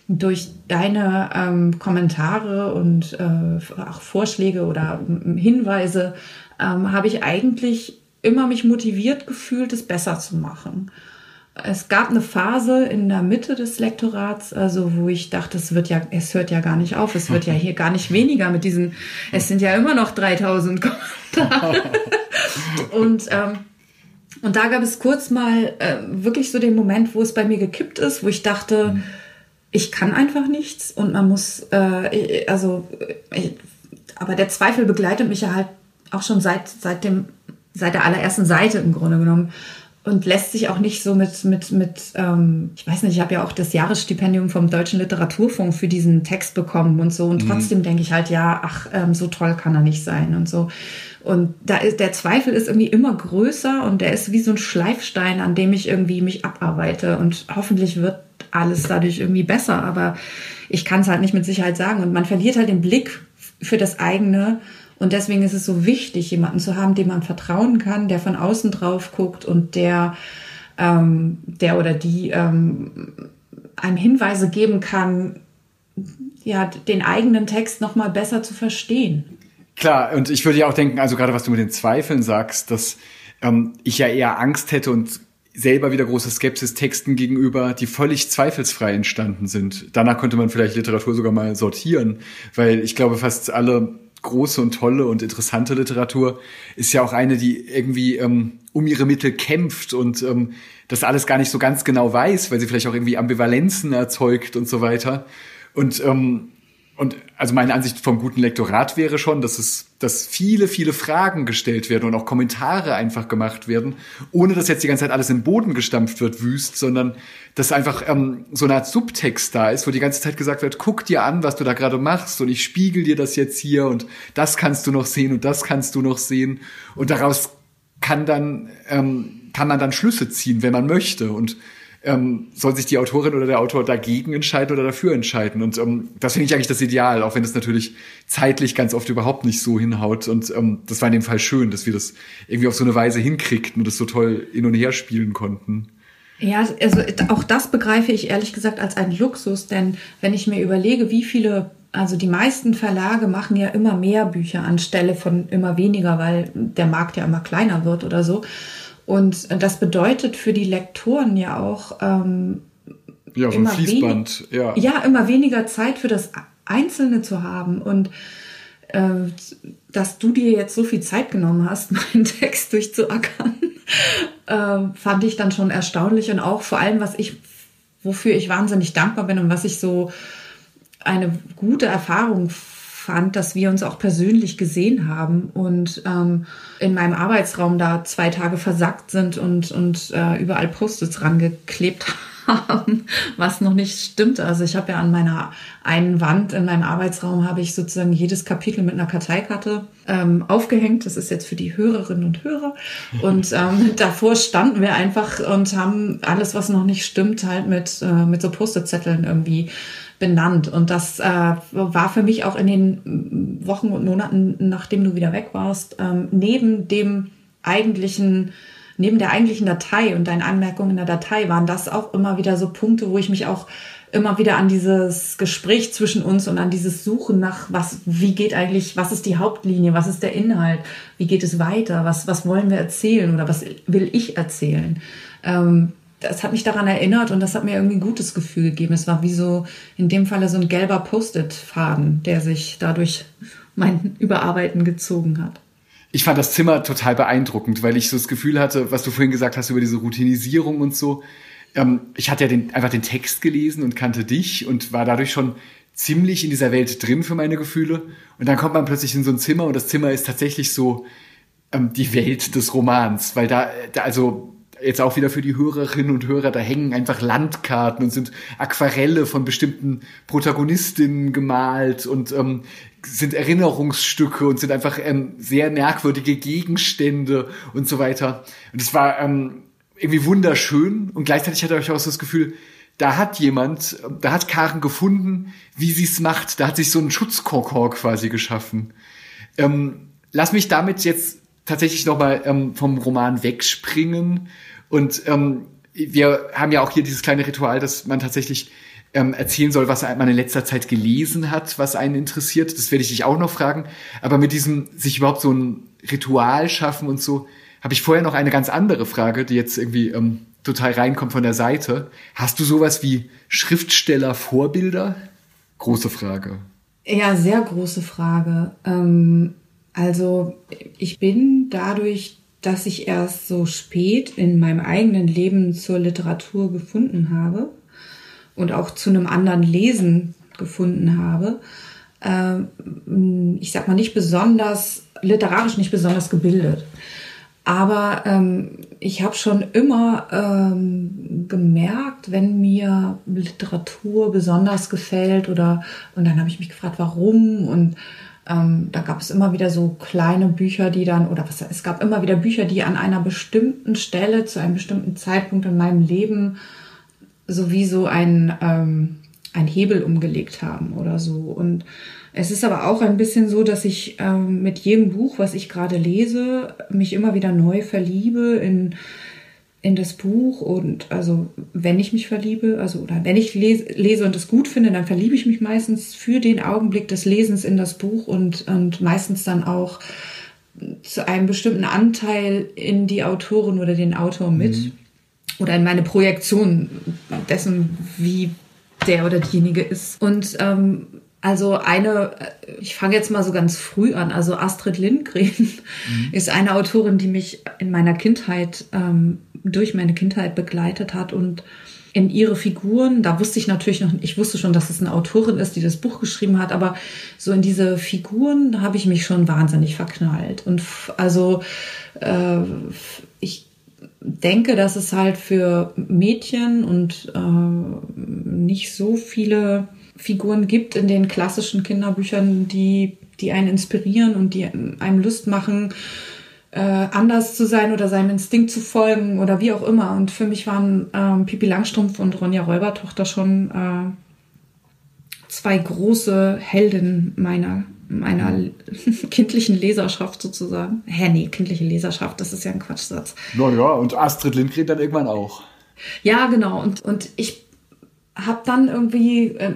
durch deine ähm, Kommentare und äh, auch Vorschläge oder Hinweise ähm, habe ich eigentlich immer mich motiviert gefühlt, es besser zu machen es gab eine Phase in der Mitte des Lektorats, also wo ich dachte, es wird ja, es hört ja gar nicht auf, es wird ja hier gar nicht weniger mit diesen, es sind ja immer noch 3000 Kommentare. und, ähm, und da gab es kurz mal äh, wirklich so den Moment, wo es bei mir gekippt ist, wo ich dachte, mhm. ich kann einfach nichts und man muss, äh, also, äh, aber der Zweifel begleitet mich ja halt auch schon seit, seit dem, seit der allerersten Seite im Grunde genommen und lässt sich auch nicht so mit, mit, mit ähm, ich weiß nicht, ich habe ja auch das Jahresstipendium vom Deutschen Literaturfonds für diesen Text bekommen und so. Und mhm. trotzdem denke ich halt, ja, ach, ähm, so toll kann er nicht sein und so. Und da ist der Zweifel ist irgendwie immer größer und der ist wie so ein Schleifstein, an dem ich irgendwie mich abarbeite. Und hoffentlich wird alles dadurch irgendwie besser. Aber ich kann es halt nicht mit Sicherheit sagen. Und man verliert halt den Blick für das eigene und deswegen ist es so wichtig, jemanden zu haben, dem man vertrauen kann, der von außen drauf guckt und der, ähm, der oder die ähm, einem Hinweise geben kann, ja, den eigenen Text noch mal besser zu verstehen. Klar, und ich würde ja auch denken, also gerade was du mit den Zweifeln sagst, dass ähm, ich ja eher Angst hätte und selber wieder große Skepsis Texten gegenüber, die völlig zweifelsfrei entstanden sind. Danach könnte man vielleicht Literatur sogar mal sortieren, weil ich glaube, fast alle große und tolle und interessante Literatur ist ja auch eine, die irgendwie ähm, um ihre Mittel kämpft und ähm, das alles gar nicht so ganz genau weiß, weil sie vielleicht auch irgendwie Ambivalenzen erzeugt und so weiter. Und ähm, und also meine Ansicht vom guten Lektorat wäre schon, dass es, dass viele, viele Fragen gestellt werden und auch Kommentare einfach gemacht werden, ohne dass jetzt die ganze Zeit alles im Boden gestampft wird, wüst, sondern dass einfach ähm, so eine Art Subtext da ist, wo die ganze Zeit gesagt wird, guck dir an, was du da gerade machst und ich spiegel dir das jetzt hier und das kannst du noch sehen und das kannst du noch sehen. Und daraus kann dann ähm, kann man dann Schlüsse ziehen, wenn man möchte. Und ähm, soll sich die Autorin oder der Autor dagegen entscheiden oder dafür entscheiden. Und ähm, das finde ich eigentlich das Ideal, auch wenn es natürlich zeitlich ganz oft überhaupt nicht so hinhaut. Und ähm, das war in dem Fall schön, dass wir das irgendwie auf so eine Weise hinkriegten und das so toll hin und her spielen konnten. Ja, also auch das begreife ich ehrlich gesagt als einen Luxus, denn wenn ich mir überlege, wie viele, also die meisten Verlage machen ja immer mehr Bücher anstelle von immer weniger, weil der Markt ja immer kleiner wird oder so. Und das bedeutet für die Lektoren ja auch ähm, ja, so ein Fließband, ja. ja, immer weniger Zeit für das Einzelne zu haben. Und äh, dass du dir jetzt so viel Zeit genommen hast, meinen Text durchzuackern, äh, fand ich dann schon erstaunlich und auch vor allem, was ich, wofür ich wahnsinnig dankbar bin und was ich so eine gute Erfahrung fand, dass wir uns auch persönlich gesehen haben und ähm, in meinem Arbeitsraum da zwei Tage versackt sind und, und äh, überall Post-its rangeklebt haben, was noch nicht stimmte. Also ich habe ja an meiner einen Wand in meinem Arbeitsraum habe ich sozusagen jedes Kapitel mit einer Karteikarte ähm, aufgehängt. Das ist jetzt für die Hörerinnen und Hörer. Und ähm, davor standen wir einfach und haben alles, was noch nicht stimmt, halt mit, äh, mit so Post-it-Zetteln irgendwie benannt. Und das äh, war für mich auch in den Wochen und Monaten, nachdem du wieder weg warst, ähm, neben dem eigentlichen, neben der eigentlichen Datei und deinen Anmerkungen in der Datei waren das auch immer wieder so Punkte, wo ich mich auch immer wieder an dieses Gespräch zwischen uns und an dieses Suchen nach, was, wie geht eigentlich, was ist die Hauptlinie, was ist der Inhalt, wie geht es weiter, was, was wollen wir erzählen oder was will ich erzählen. Ähm, das hat mich daran erinnert und das hat mir irgendwie ein gutes Gefühl gegeben. Es war wie so, in dem Falle so ein gelber Post-it-Faden, der sich dadurch mein Überarbeiten gezogen hat. Ich fand das Zimmer total beeindruckend, weil ich so das Gefühl hatte, was du vorhin gesagt hast über diese Routinisierung und so. Ähm, ich hatte ja den, einfach den Text gelesen und kannte dich und war dadurch schon ziemlich in dieser Welt drin für meine Gefühle. Und dann kommt man plötzlich in so ein Zimmer und das Zimmer ist tatsächlich so ähm, die Welt des Romans, weil da, da also jetzt auch wieder für die Hörerinnen und Hörer, da hängen einfach Landkarten und sind Aquarelle von bestimmten Protagonistinnen gemalt und ähm, sind Erinnerungsstücke und sind einfach ähm, sehr merkwürdige Gegenstände und so weiter. Und es war ähm, irgendwie wunderschön und gleichzeitig hatte ich auch so das Gefühl, da hat jemand, da hat Karen gefunden, wie sie es macht. Da hat sich so ein Schutzkorkor quasi geschaffen. Ähm, lass mich damit jetzt tatsächlich nochmal ähm, vom Roman wegspringen. Und ähm, wir haben ja auch hier dieses kleine Ritual, dass man tatsächlich ähm, erzählen soll, was man in letzter Zeit gelesen hat, was einen interessiert. Das werde ich dich auch noch fragen. Aber mit diesem sich überhaupt so ein Ritual schaffen und so, habe ich vorher noch eine ganz andere Frage, die jetzt irgendwie ähm, total reinkommt von der Seite. Hast du sowas wie Schriftsteller-Vorbilder? Große Frage. Ja, sehr große Frage. Ähm, also ich bin dadurch, dass ich erst so spät in meinem eigenen Leben zur Literatur gefunden habe und auch zu einem anderen Lesen gefunden habe, äh, ich sag mal nicht besonders literarisch nicht besonders gebildet. Aber ähm, ich habe schon immer ähm, gemerkt, wenn mir Literatur besonders gefällt oder und dann habe ich mich gefragt, warum und ähm, da gab es immer wieder so kleine Bücher, die dann oder was es gab immer wieder Bücher, die an einer bestimmten Stelle zu einem bestimmten Zeitpunkt in meinem Leben sowieso ein ähm, ein Hebel umgelegt haben oder so. Und es ist aber auch ein bisschen so, dass ich ähm, mit jedem Buch, was ich gerade lese, mich immer wieder neu verliebe in, in das Buch. Und also wenn ich mich verliebe, also oder wenn ich lese, lese und es gut finde, dann verliebe ich mich meistens für den Augenblick des Lesens in das Buch und, und meistens dann auch zu einem bestimmten Anteil in die Autorin oder den Autor mit. Mhm. Oder in meine Projektion dessen, wie der oder diejenige ist. Und ähm, also eine, ich fange jetzt mal so ganz früh an. Also Astrid Lindgren mhm. ist eine Autorin, die mich in meiner Kindheit, ähm, durch meine Kindheit begleitet hat und in ihre Figuren, da wusste ich natürlich noch, ich wusste schon, dass es eine Autorin ist, die das Buch geschrieben hat, aber so in diese Figuren habe ich mich schon wahnsinnig verknallt. Und also äh, ich denke, dass es halt für Mädchen und äh, nicht so viele Figuren gibt in den klassischen Kinderbüchern, die, die einen inspirieren und die einem Lust machen, äh, anders zu sein oder seinem Instinkt zu folgen oder wie auch immer. Und für mich waren ähm, Pipi Langstrumpf und Ronja Räubertochter schon äh, zwei große Helden meiner meiner kindlichen Leserschaft sozusagen. Hä, nee, kindliche Leserschaft, das ist ja ein Quatschsatz. Naja, und Astrid Lindgren dann irgendwann auch. Ja, genau. Und, und ich habe dann irgendwie äh,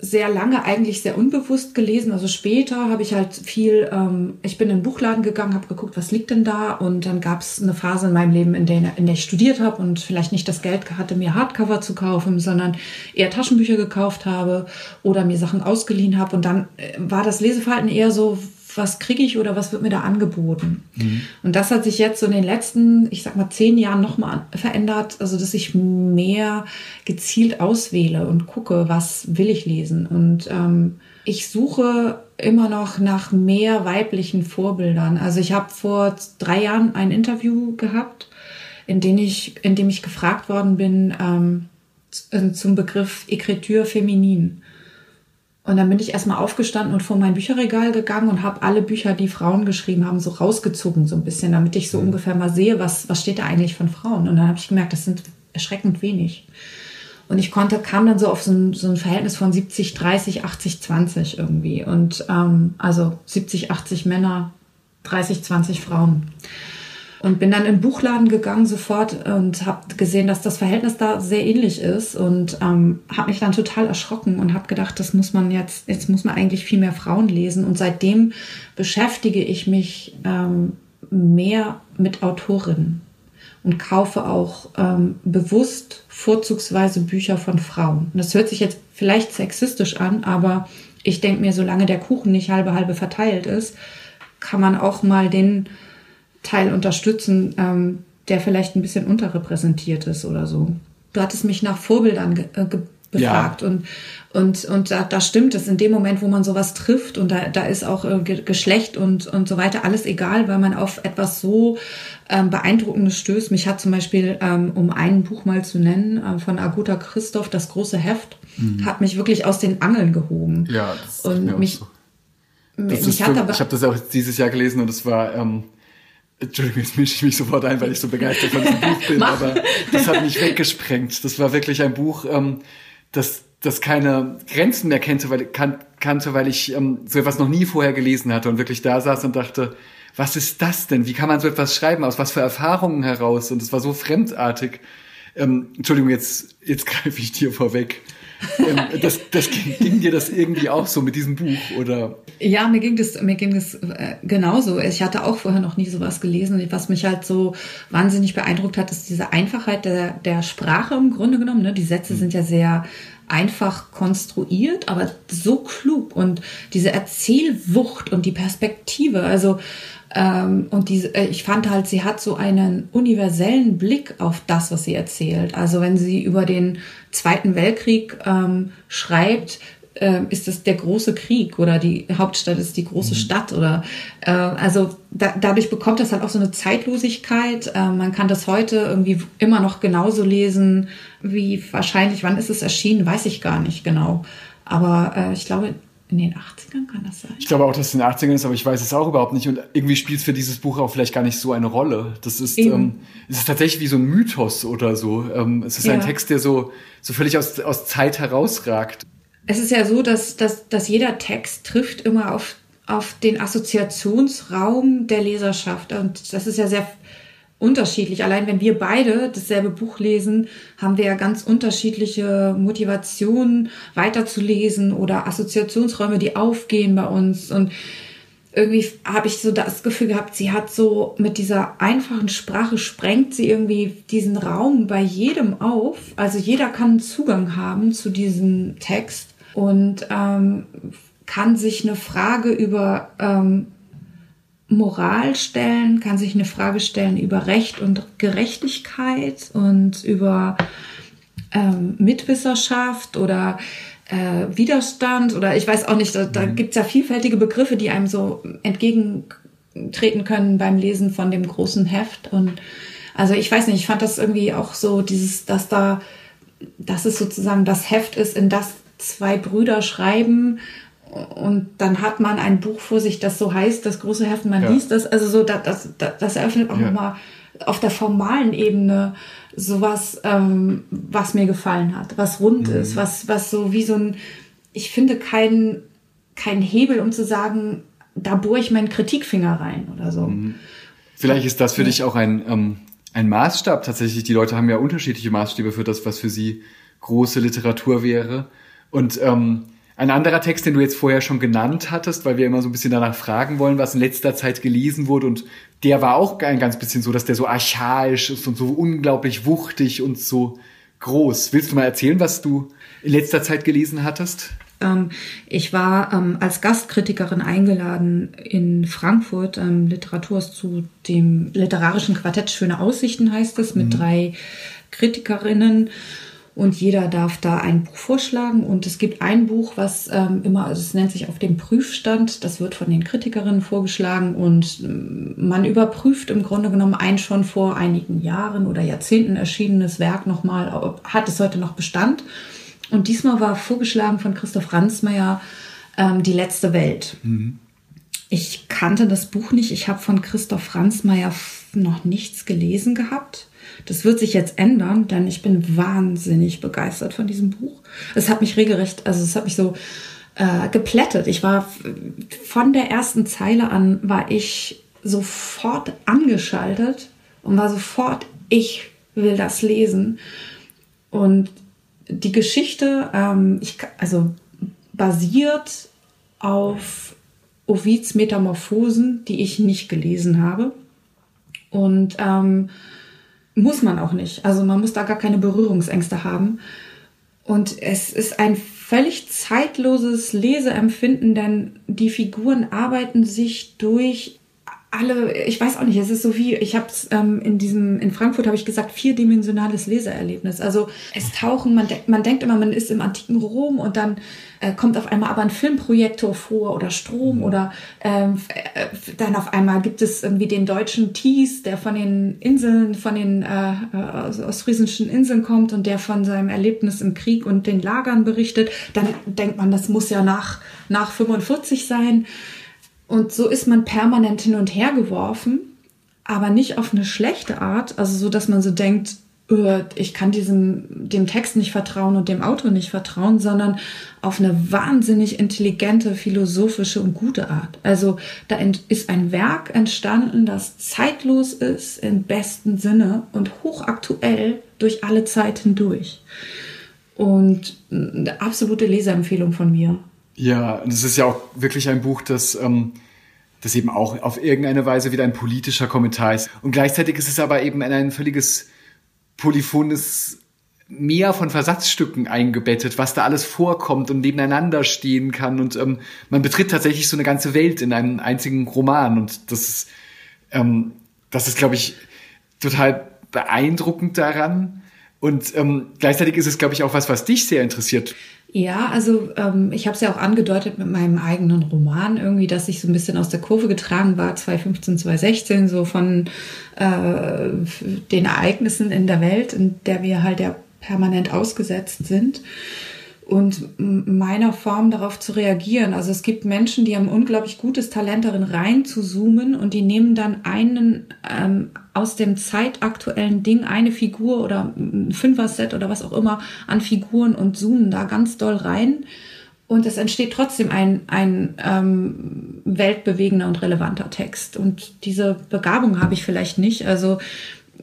sehr lange eigentlich sehr unbewusst gelesen. Also später habe ich halt viel, ähm, ich bin in den Buchladen gegangen, habe geguckt, was liegt denn da und dann gab es eine Phase in meinem Leben, in der, in der ich studiert habe und vielleicht nicht das Geld hatte, mir Hardcover zu kaufen, sondern eher Taschenbücher gekauft habe oder mir Sachen ausgeliehen habe und dann äh, war das Leseverhalten eher so was kriege ich oder was wird mir da angeboten. Mhm. Und das hat sich jetzt so in den letzten, ich sag mal, zehn Jahren nochmal verändert, also dass ich mehr gezielt auswähle und gucke, was will ich lesen. Und ähm, ich suche immer noch nach mehr weiblichen Vorbildern. Also ich habe vor drei Jahren ein Interview gehabt, in dem ich, in dem ich gefragt worden bin ähm, zum Begriff Écriture féminine. Und dann bin ich erstmal aufgestanden und vor mein Bücherregal gegangen und habe alle Bücher, die Frauen geschrieben haben, so rausgezogen so ein bisschen, damit ich so mhm. ungefähr mal sehe, was, was steht da eigentlich von Frauen. Und dann habe ich gemerkt, das sind erschreckend wenig. Und ich konnte, kam dann so auf so ein, so ein Verhältnis von 70, 30, 80, 20 irgendwie. Und ähm, also 70, 80 Männer, 30, 20 Frauen. Und bin dann im Buchladen gegangen sofort und habe gesehen, dass das Verhältnis da sehr ähnlich ist und ähm, habe mich dann total erschrocken und habe gedacht, das muss man jetzt, jetzt muss man eigentlich viel mehr Frauen lesen. Und seitdem beschäftige ich mich ähm, mehr mit Autorinnen und kaufe auch ähm, bewusst vorzugsweise Bücher von Frauen. Und das hört sich jetzt vielleicht sexistisch an, aber ich denke mir, solange der Kuchen nicht halbe halbe verteilt ist, kann man auch mal den Teil unterstützen, ähm, der vielleicht ein bisschen unterrepräsentiert ist oder so. Du hattest mich nach Vorbildern ge äh, befragt. Ja. Und, und, und da, da stimmt es in dem Moment, wo man sowas trifft und da, da ist auch äh, Geschlecht und, und so weiter alles egal, weil man auf etwas so ähm, Beeindruckendes stößt. Mich hat zum Beispiel, ähm, um ein Buch mal zu nennen, äh, von Aguta Christoph, das große Heft, mhm. hat mich wirklich aus den Angeln gehoben. Ja, das und mich, so. das mich hat aber, ich habe das auch dieses Jahr gelesen und es war ähm, Entschuldigung, jetzt mische ich mich sofort ein, weil ich so begeistert von diesem Buch bin, aber das hat mich weggesprengt. Das war wirklich ein Buch, ähm, das, das keine Grenzen mehr kannte, weil, kan kannte, weil ich ähm, so etwas noch nie vorher gelesen hatte und wirklich da saß und dachte, was ist das denn? Wie kann man so etwas schreiben? Aus was für Erfahrungen heraus? Und es war so fremdartig. Ähm, Entschuldigung, jetzt, jetzt greife ich dir vorweg. Ähm, das, das ging, ging, dir das irgendwie auch so mit diesem Buch oder? Ja, mir ging das, mir ging das äh, genauso. Ich hatte auch vorher noch nie sowas gelesen. Was mich halt so wahnsinnig beeindruckt hat, ist diese Einfachheit der, der Sprache im Grunde genommen. Ne? Die Sätze mhm. sind ja sehr einfach konstruiert, aber so klug und diese Erzählwucht und die Perspektive. Also ähm, und diese, äh, ich fand halt, sie hat so einen universellen Blick auf das, was sie erzählt. Also wenn sie über den Zweiten Weltkrieg ähm, schreibt, äh, ist es der große Krieg oder die Hauptstadt ist die große mhm. Stadt oder äh, also da, dadurch bekommt das halt auch so eine Zeitlosigkeit. Äh, man kann das heute irgendwie immer noch genauso lesen wie wahrscheinlich, wann ist es erschienen, weiß ich gar nicht genau. Aber äh, ich glaube, in den 80ern kann das sein? Ich glaube auch, dass es in den 80ern ist, aber ich weiß es auch überhaupt nicht. Und irgendwie spielt es für dieses Buch auch vielleicht gar nicht so eine Rolle. Das ist, ähm, es ist tatsächlich wie so ein Mythos oder so. Ähm, es ist ja. ein Text, der so, so völlig aus, aus Zeit herausragt. Es ist ja so, dass, dass, dass jeder Text trifft immer auf, auf den Assoziationsraum der Leserschaft. Und das ist ja sehr unterschiedlich. Allein wenn wir beide dasselbe Buch lesen, haben wir ja ganz unterschiedliche Motivationen weiterzulesen oder Assoziationsräume, die aufgehen bei uns. Und irgendwie habe ich so das Gefühl gehabt, sie hat so mit dieser einfachen Sprache sprengt sie irgendwie diesen Raum bei jedem auf. Also jeder kann Zugang haben zu diesem Text und ähm, kann sich eine Frage über ähm, Moral stellen, kann sich eine Frage stellen über Recht und Gerechtigkeit und über ähm, Mitwisserschaft oder äh, Widerstand oder ich weiß auch nicht, da, da mhm. gibt es ja vielfältige Begriffe, die einem so entgegentreten können beim Lesen von dem großen Heft. Und also ich weiß nicht, ich fand das irgendwie auch so, dieses, dass da, dass es sozusagen das Heft ist, in das zwei Brüder schreiben und dann hat man ein Buch vor sich, das so heißt, das große Heft, man ja. liest das. Also so, das, das, das eröffnet auch ja. nochmal auf der formalen Ebene sowas, ähm, was mir gefallen hat, was rund mhm. ist, was, was so wie so ein, ich finde keinen kein Hebel, um zu sagen, da bohre ich meinen Kritikfinger rein oder so. Mhm. Vielleicht ist das für ja. dich auch ein, ähm, ein Maßstab tatsächlich. Die Leute haben ja unterschiedliche Maßstäbe für das, was für sie große Literatur wäre. Und ähm, ein anderer Text, den du jetzt vorher schon genannt hattest, weil wir immer so ein bisschen danach fragen wollen, was in letzter Zeit gelesen wurde und der war auch ein ganz bisschen so, dass der so archaisch ist und so unglaublich wuchtig und so groß. Willst du mal erzählen, was du in letzter Zeit gelesen hattest? Ähm, ich war ähm, als Gastkritikerin eingeladen in Frankfurt, ähm, Literaturhaus zu dem literarischen Quartett Schöne Aussichten heißt es, mit mhm. drei Kritikerinnen und jeder darf da ein Buch vorschlagen. Und es gibt ein Buch, was ähm, immer, also es nennt sich auf dem Prüfstand, das wird von den Kritikerinnen vorgeschlagen und ähm, man überprüft im Grunde genommen ein schon vor einigen Jahren oder Jahrzehnten erschienenes Werk nochmal, hat es heute noch Bestand. Und diesmal war vorgeschlagen von Christoph Ransmeyer ähm, Die letzte Welt. Mhm. Ich kannte das Buch nicht. Ich habe von Christoph Ransmeyer noch nichts gelesen gehabt. Das wird sich jetzt ändern, denn ich bin wahnsinnig begeistert von diesem Buch. Es hat mich regelrecht, also es hat mich so äh, geplättet. Ich war von der ersten Zeile an, war ich sofort angeschaltet und war sofort, ich will das lesen. Und die Geschichte, ähm, ich, also basiert auf Ovids Metamorphosen, die ich nicht gelesen habe. Und ähm, muss man auch nicht. Also man muss da gar keine Berührungsängste haben. Und es ist ein völlig zeitloses Leseempfinden, denn die Figuren arbeiten sich durch alle, ich weiß auch nicht, es ist so wie, ich habe es ähm, in diesem, in Frankfurt habe ich gesagt, vierdimensionales Leseerlebnis. Also es tauchen, man, de man denkt immer, man ist im antiken Rom und dann äh, kommt auf einmal aber ein Filmprojektor vor oder Strom mhm. oder ähm, äh, dann auf einmal gibt es irgendwie den deutschen Thies, der von den Inseln, von den äh, aus, ostfriesischen Inseln kommt und der von seinem Erlebnis im Krieg und den Lagern berichtet. Dann denkt man, das muss ja nach, nach 45 sein. Und so ist man permanent hin und her geworfen, aber nicht auf eine schlechte Art, also so, dass man so denkt, äh, ich kann diesem, dem Text nicht vertrauen und dem Autor nicht vertrauen, sondern auf eine wahnsinnig intelligente, philosophische und gute Art. Also da ist ein Werk entstanden, das zeitlos ist im besten Sinne und hochaktuell durch alle Zeit hindurch. Und eine absolute Leserempfehlung von mir. Ja, das ist ja auch wirklich ein Buch, das, ähm, das eben auch auf irgendeine Weise wieder ein politischer Kommentar ist. Und gleichzeitig ist es aber eben in ein völliges polyphones Meer von Versatzstücken eingebettet, was da alles vorkommt und nebeneinander stehen kann. Und ähm, man betritt tatsächlich so eine ganze Welt in einem einzigen Roman. Und das ist, ähm, das ist, glaube ich, total beeindruckend daran. Und ähm, gleichzeitig ist es, glaube ich, auch was, was dich sehr interessiert. Ja, also ähm, ich habe es ja auch angedeutet mit meinem eigenen Roman irgendwie, dass ich so ein bisschen aus der Kurve getragen war, 2015, 2016, so von äh, den Ereignissen in der Welt, in der wir halt ja permanent ausgesetzt sind und meiner Form darauf zu reagieren. Also es gibt Menschen, die haben unglaublich gutes Talent darin rein zu zoomen und die nehmen dann einen ähm, aus dem zeitaktuellen Ding eine Figur oder ein Fünfer-Set oder was auch immer an Figuren und zoomen da ganz doll rein. Und es entsteht trotzdem ein, ein ähm, weltbewegender und relevanter Text. Und diese Begabung habe ich vielleicht nicht. Also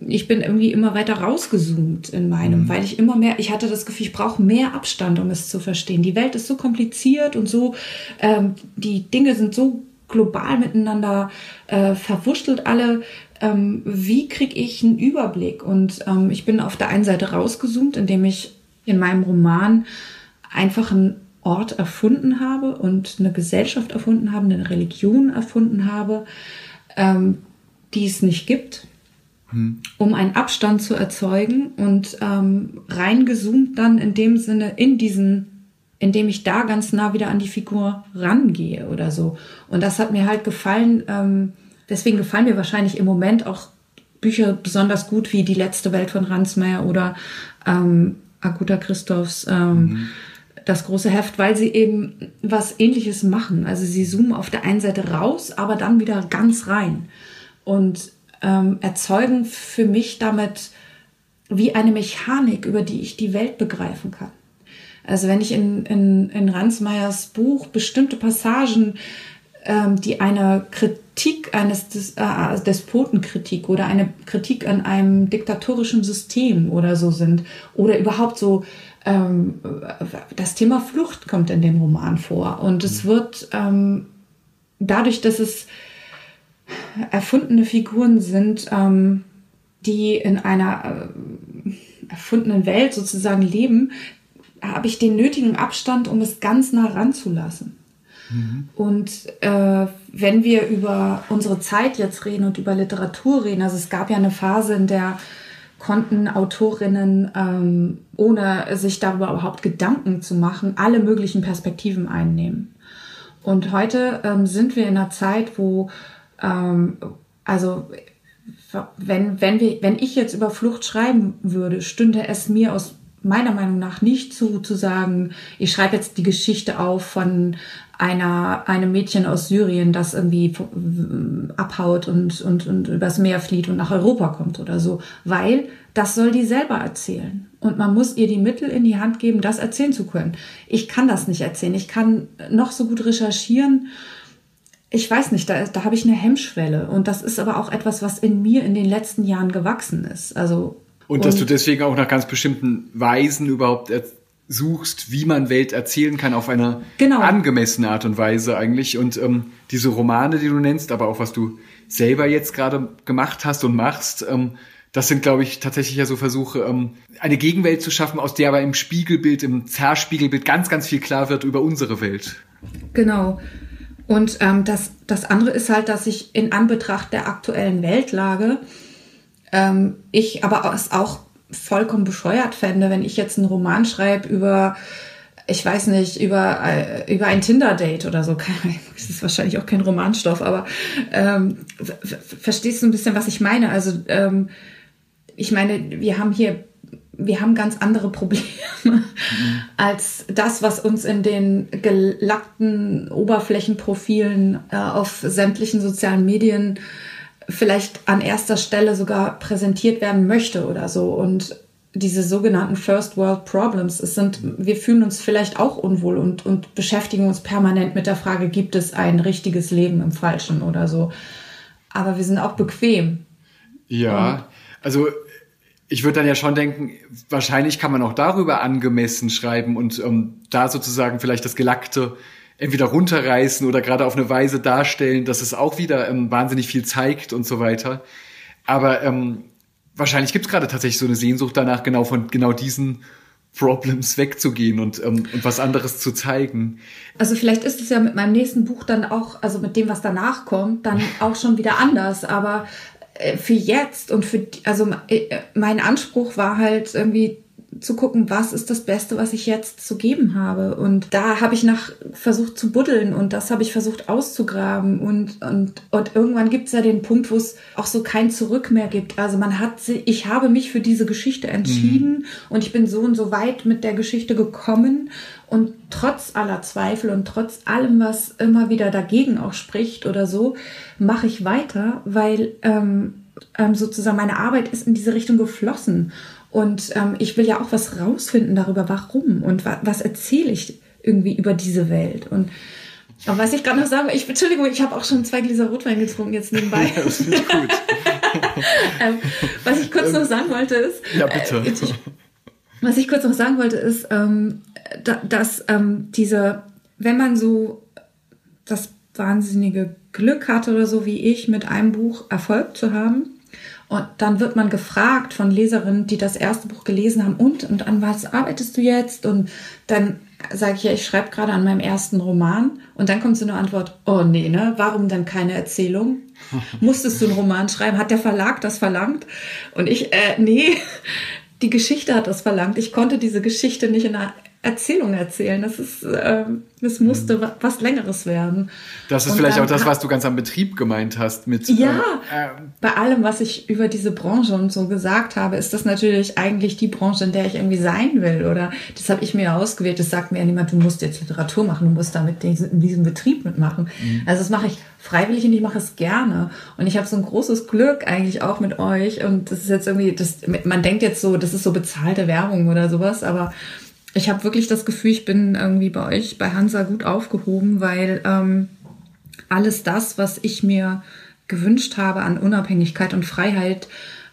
ich bin irgendwie immer weiter rausgezoomt in meinem, mhm. weil ich immer mehr, ich hatte das Gefühl, ich brauche mehr Abstand, um es zu verstehen. Die Welt ist so kompliziert und so, ähm, die Dinge sind so global miteinander äh, verwurschtelt alle. Ähm, wie kriege ich einen Überblick? Und ähm, ich bin auf der einen Seite rausgezoomt, indem ich in meinem Roman einfach einen Ort erfunden habe und eine Gesellschaft erfunden habe, eine Religion erfunden habe, ähm, die es nicht gibt um einen Abstand zu erzeugen und ähm, reingezoomt dann in dem Sinne in diesen, indem ich da ganz nah wieder an die Figur rangehe oder so. Und das hat mir halt gefallen. Ähm, deswegen gefallen mir wahrscheinlich im Moment auch Bücher besonders gut wie Die letzte Welt von Ransmayr oder ähm, Aguta Christophs ähm, mhm. Das große Heft, weil sie eben was ähnliches machen. Also sie zoomen auf der einen Seite raus, aber dann wieder ganz rein. Und ähm, erzeugen für mich damit wie eine Mechanik, über die ich die Welt begreifen kann. Also wenn ich in, in, in Ransmeyers Buch bestimmte Passagen, ähm, die eine Kritik eines Des, äh, Despotenkritik oder eine Kritik an einem diktatorischen System oder so sind oder überhaupt so ähm, das Thema Flucht kommt in dem Roman vor und es mhm. wird ähm, dadurch, dass es erfundene Figuren sind, ähm, die in einer äh, erfundenen Welt sozusagen leben, habe ich den nötigen Abstand, um es ganz nah ranzulassen. Mhm. Und äh, wenn wir über unsere Zeit jetzt reden und über Literatur reden, also es gab ja eine Phase, in der konnten Autorinnen, ähm, ohne sich darüber überhaupt Gedanken zu machen, alle möglichen Perspektiven einnehmen. Und heute ähm, sind wir in einer Zeit, wo ähm, also wenn, wenn, wir, wenn ich jetzt über Flucht schreiben würde, stünde es mir aus meiner Meinung nach nicht zu, zu sagen, ich schreibe jetzt die Geschichte auf von einer, einem Mädchen aus Syrien, das irgendwie abhaut und, und, und übers Meer flieht und nach Europa kommt oder so, weil das soll die selber erzählen. Und man muss ihr die Mittel in die Hand geben, das erzählen zu können. Ich kann das nicht erzählen. Ich kann noch so gut recherchieren ich weiß nicht, da, da habe ich eine Hemmschwelle. Und das ist aber auch etwas, was in mir in den letzten Jahren gewachsen ist. Also, und, und dass du deswegen auch nach ganz bestimmten Weisen überhaupt suchst, wie man Welt erzählen kann auf eine genau. angemessene Art und Weise eigentlich. Und ähm, diese Romane, die du nennst, aber auch was du selber jetzt gerade gemacht hast und machst, ähm, das sind, glaube ich, tatsächlich ja so Versuche, ähm, eine Gegenwelt zu schaffen, aus der aber im Spiegelbild, im Zerspiegelbild ganz, ganz viel klar wird über unsere Welt. Genau. Und ähm, das, das andere ist halt, dass ich in Anbetracht der aktuellen Weltlage, ähm, ich aber es auch vollkommen bescheuert fände, wenn ich jetzt einen Roman schreibe über, ich weiß nicht, über, äh, über ein Tinder-Date oder so. Das ist wahrscheinlich auch kein Romanstoff, aber ähm, verstehst du ein bisschen, was ich meine? Also ähm, ich meine, wir haben hier wir haben ganz andere Probleme mhm. als das, was uns in den gelackten Oberflächenprofilen äh, auf sämtlichen sozialen Medien vielleicht an erster Stelle sogar präsentiert werden möchte oder so. Und diese sogenannten First World Problems, es sind, wir fühlen uns vielleicht auch unwohl und, und beschäftigen uns permanent mit der Frage, gibt es ein richtiges Leben im Falschen oder so. Aber wir sind auch bequem. Ja, und also ich würde dann ja schon denken, wahrscheinlich kann man auch darüber angemessen schreiben und ähm, da sozusagen vielleicht das Gelackte entweder runterreißen oder gerade auf eine Weise darstellen, dass es auch wieder ähm, wahnsinnig viel zeigt und so weiter. Aber ähm, wahrscheinlich gibt es gerade tatsächlich so eine Sehnsucht danach, genau von genau diesen Problems wegzugehen und, ähm, und was anderes zu zeigen. Also vielleicht ist es ja mit meinem nächsten Buch dann auch, also mit dem, was danach kommt, dann auch schon wieder anders. Aber für jetzt und für, also äh, mein Anspruch war halt irgendwie zu gucken, was ist das Beste, was ich jetzt zu geben habe. Und da habe ich nach versucht zu buddeln und das habe ich versucht auszugraben. Und, und, und irgendwann gibt es ja den Punkt, wo es auch so kein Zurück mehr gibt. Also man hat, ich habe mich für diese Geschichte entschieden mhm. und ich bin so und so weit mit der Geschichte gekommen. Und trotz aller Zweifel und trotz allem, was immer wieder dagegen auch spricht oder so, mache ich weiter, weil ähm, ähm, sozusagen meine Arbeit ist in diese Richtung geflossen. Und ähm, ich will ja auch was rausfinden darüber, warum und wa was erzähle ich irgendwie über diese Welt. Und aber was ich gerade noch sagen ich, Entschuldigung, ich habe auch schon zwei Gläser Rotwein getrunken jetzt nebenbei. Ja, das ich gut. ähm, was ich kurz noch sagen wollte ist, ja, bitte. Äh, ich, was ich kurz noch sagen wollte ist, ähm, da, dass ähm, diese, wenn man so das wahnsinnige Glück hatte oder so wie ich, mit einem Buch Erfolg zu haben, und dann wird man gefragt von Leserinnen, die das erste Buch gelesen haben, und, und an was arbeitest du jetzt? Und dann sage ich ja, ich schreibe gerade an meinem ersten Roman. Und dann kommt so eine Antwort, oh nee, ne? Warum dann keine Erzählung? Musstest du einen Roman schreiben? Hat der Verlag das verlangt? Und ich, äh, nee, die Geschichte hat das verlangt. Ich konnte diese Geschichte nicht in einer Erzählung erzählen. Das ist, ähm, das musste mhm. was Längeres werden. Das ist und vielleicht auch das, was du ganz am Betrieb gemeint hast mit. Ja, äh, bei allem, was ich über diese Branche und so gesagt habe, ist das natürlich eigentlich die Branche, in der ich irgendwie sein will. Oder das habe ich mir ausgewählt. Das sagt mir ja niemand, du musst jetzt Literatur machen, du musst damit in diesem Betrieb mitmachen. Mhm. Also das mache ich freiwillig und ich mache es gerne. Und ich habe so ein großes Glück eigentlich auch mit euch. Und das ist jetzt irgendwie, das, man denkt jetzt so, das ist so bezahlte Werbung oder sowas, aber ich habe wirklich das Gefühl, ich bin irgendwie bei euch, bei Hansa gut aufgehoben, weil ähm, alles das, was ich mir gewünscht habe an Unabhängigkeit und Freiheit,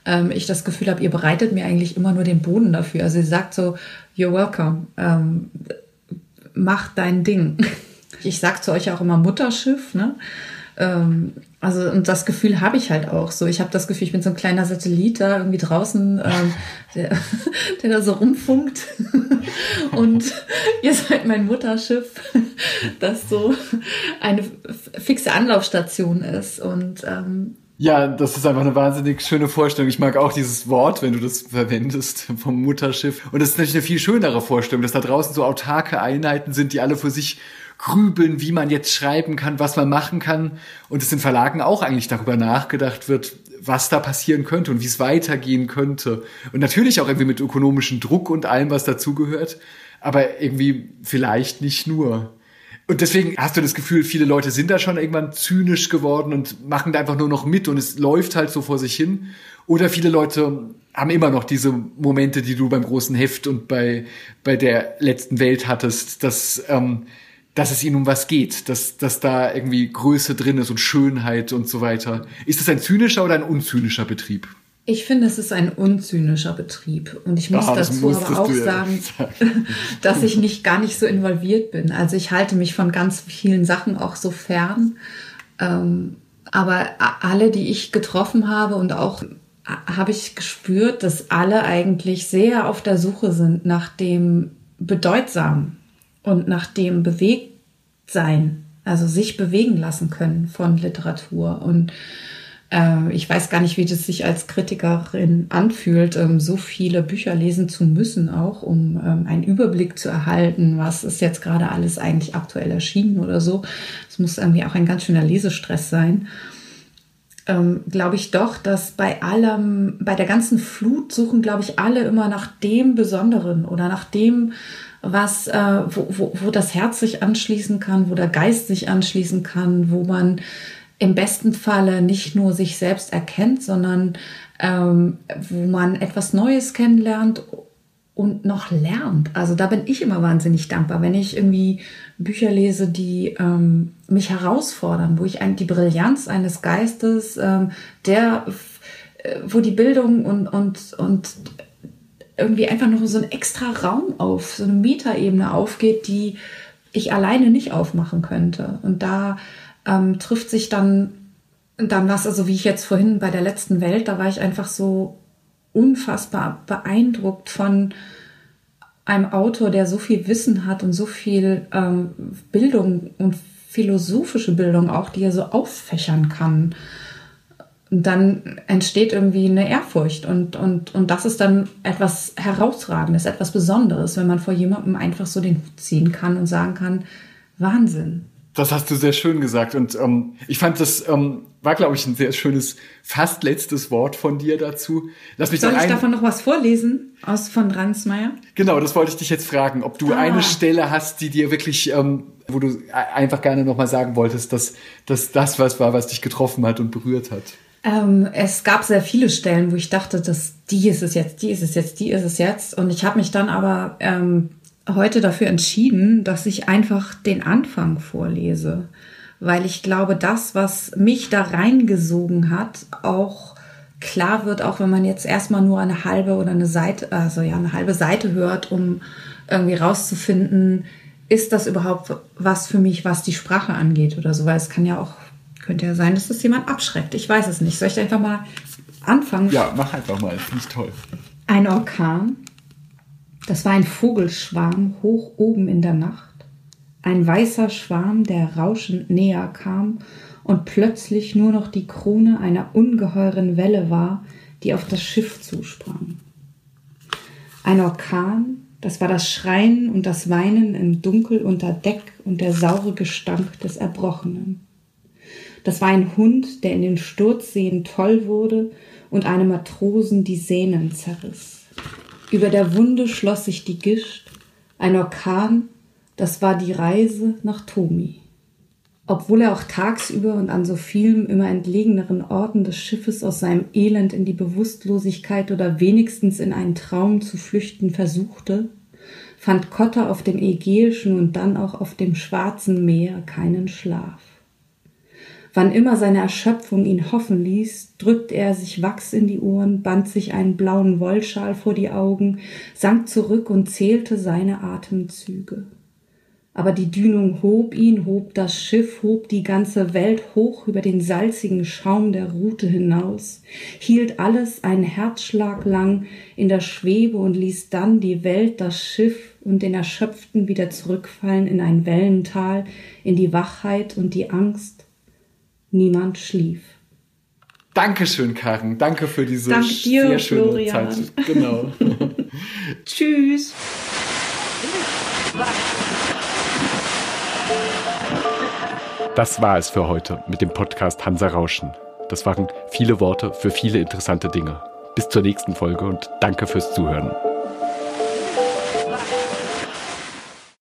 ähm, ich das Gefühl habe, ihr bereitet mir eigentlich immer nur den Boden dafür. Also ihr sagt so, you're welcome, ähm, mach dein Ding. Ich sag zu euch auch immer Mutterschiff, ne? Ähm, also und das Gefühl habe ich halt auch so. Ich habe das Gefühl, ich bin so ein kleiner Satellit da irgendwie draußen, ähm, der, der da so rumfunkt. und ihr seid mein Mutterschiff, das so eine fixe Anlaufstation ist. Und ähm, ja, das ist einfach eine wahnsinnig schöne Vorstellung. Ich mag auch dieses Wort, wenn du das verwendest, vom Mutterschiff. Und das ist natürlich eine viel schönere Vorstellung, dass da draußen so autarke Einheiten sind, die alle für sich grübeln, wie man jetzt schreiben kann, was man machen kann. Und es in Verlagen auch eigentlich darüber nachgedacht wird, was da passieren könnte und wie es weitergehen könnte. Und natürlich auch irgendwie mit ökonomischem Druck und allem, was dazugehört. Aber irgendwie vielleicht nicht nur. Und deswegen hast du das Gefühl, viele Leute sind da schon irgendwann zynisch geworden und machen da einfach nur noch mit und es läuft halt so vor sich hin. Oder viele Leute haben immer noch diese Momente, die du beim großen Heft und bei, bei der letzten Welt hattest, dass ähm, dass es ihnen um was geht, dass, dass da irgendwie Größe drin ist und Schönheit und so weiter. Ist das ein zynischer oder ein unzynischer Betrieb? Ich finde, es ist ein unzynischer Betrieb. Und ich muss ah, dazu aber auch sagen, dass ich nicht gar nicht so involviert bin. Also ich halte mich von ganz vielen Sachen auch so fern. Ähm, aber alle, die ich getroffen habe und auch habe ich gespürt, dass alle eigentlich sehr auf der Suche sind nach dem Bedeutsamen und nach dem Bewegtsein. Also sich bewegen lassen können von Literatur. Und äh, ich weiß gar nicht, wie das sich als Kritikerin anfühlt, ähm, so viele Bücher lesen zu müssen, auch um ähm, einen Überblick zu erhalten, was ist jetzt gerade alles eigentlich aktuell erschienen oder so. Es muss irgendwie auch ein ganz schöner Lesestress sein. Ähm, glaube ich doch, dass bei allem, bei der ganzen Flut suchen, glaube ich, alle immer nach dem Besonderen oder nach dem, was, äh, wo, wo, wo das Herz sich anschließen kann, wo der Geist sich anschließen kann, wo man im besten Falle nicht nur sich selbst erkennt, sondern ähm, wo man etwas Neues kennenlernt und noch lernt. Also da bin ich immer wahnsinnig dankbar, wenn ich irgendwie Bücher lese, die ähm, mich herausfordern, wo ich ein, die Brillanz eines Geistes, ähm, der, äh, wo die Bildung und, und, und irgendwie einfach noch so ein extra Raum auf, so eine Metaebene aufgeht, die ich alleine nicht aufmachen könnte. Und da ähm, trifft sich dann, dann was, also wie ich jetzt vorhin bei der letzten Welt, da war ich einfach so unfassbar beeindruckt von einem Autor, der so viel Wissen hat und so viel ähm, Bildung und philosophische Bildung auch, die er so auffächern kann. Dann entsteht irgendwie eine Ehrfurcht und, und, und das ist dann etwas Herausragendes, etwas Besonderes, wenn man vor jemandem einfach so den Hut ziehen kann und sagen kann, Wahnsinn. Das hast du sehr schön gesagt. Und ähm, ich fand, das ähm, war, glaube ich, ein sehr schönes, fast letztes Wort von dir dazu. Lass mich Soll ich davon noch was vorlesen aus von Ransmeier? Genau, das wollte ich dich jetzt fragen, ob du ah. eine Stelle hast, die dir wirklich, ähm, wo du einfach gerne nochmal sagen wolltest, dass, dass das was war, was dich getroffen hat und berührt hat. Ähm, es gab sehr viele Stellen, wo ich dachte, dass die ist es jetzt, die ist es jetzt, die ist es jetzt. Und ich habe mich dann aber ähm, heute dafür entschieden, dass ich einfach den Anfang vorlese, weil ich glaube, das, was mich da reingesogen hat, auch klar wird, auch wenn man jetzt erstmal nur eine halbe oder eine Seite, also ja, eine halbe Seite hört, um irgendwie rauszufinden, ist das überhaupt was für mich, was die Sprache angeht oder so, weil es kann ja auch, könnte ja sein, dass das jemand abschreckt. Ich weiß es nicht. Soll ich einfach mal anfangen? Ja, mach einfach mal. Finde ich toll. Ein Orkan das war ein Vogelschwarm hoch oben in der Nacht, ein weißer Schwarm, der rauschend näher kam und plötzlich nur noch die Krone einer ungeheuren Welle war, die auf das Schiff zusprang. Ein Orkan, das war das Schreien und das Weinen im Dunkel unter Deck und der saure Gestank des Erbrochenen. Das war ein Hund, der in den Sturzseen toll wurde und einem Matrosen die Sehnen zerriss. Über der Wunde schloss sich die Gischt, ein Orkan, das war die Reise nach Tomi. Obwohl er auch tagsüber und an so vielen immer entlegeneren Orten des Schiffes aus seinem Elend in die Bewusstlosigkeit oder wenigstens in einen Traum zu flüchten versuchte, fand Kotter auf dem Ägäischen und dann auch auf dem Schwarzen Meer keinen Schlaf. Wann immer seine Erschöpfung ihn hoffen ließ, drückte er sich Wachs in die Ohren, band sich einen blauen Wollschal vor die Augen, sank zurück und zählte seine Atemzüge. Aber die Dünung hob ihn, hob das Schiff, hob die ganze Welt hoch über den salzigen Schaum der Rute hinaus, hielt alles einen Herzschlag lang in der Schwebe und ließ dann die Welt, das Schiff und den Erschöpften wieder zurückfallen in ein Wellental, in die Wachheit und die Angst, niemand schlief. Dankeschön, Karen. Danke für diese Dank dir, sehr schöne Florian. Zeit. Genau. Tschüss. Das war es für heute mit dem Podcast Hansa Rauschen. Das waren viele Worte für viele interessante Dinge. Bis zur nächsten Folge und danke fürs Zuhören.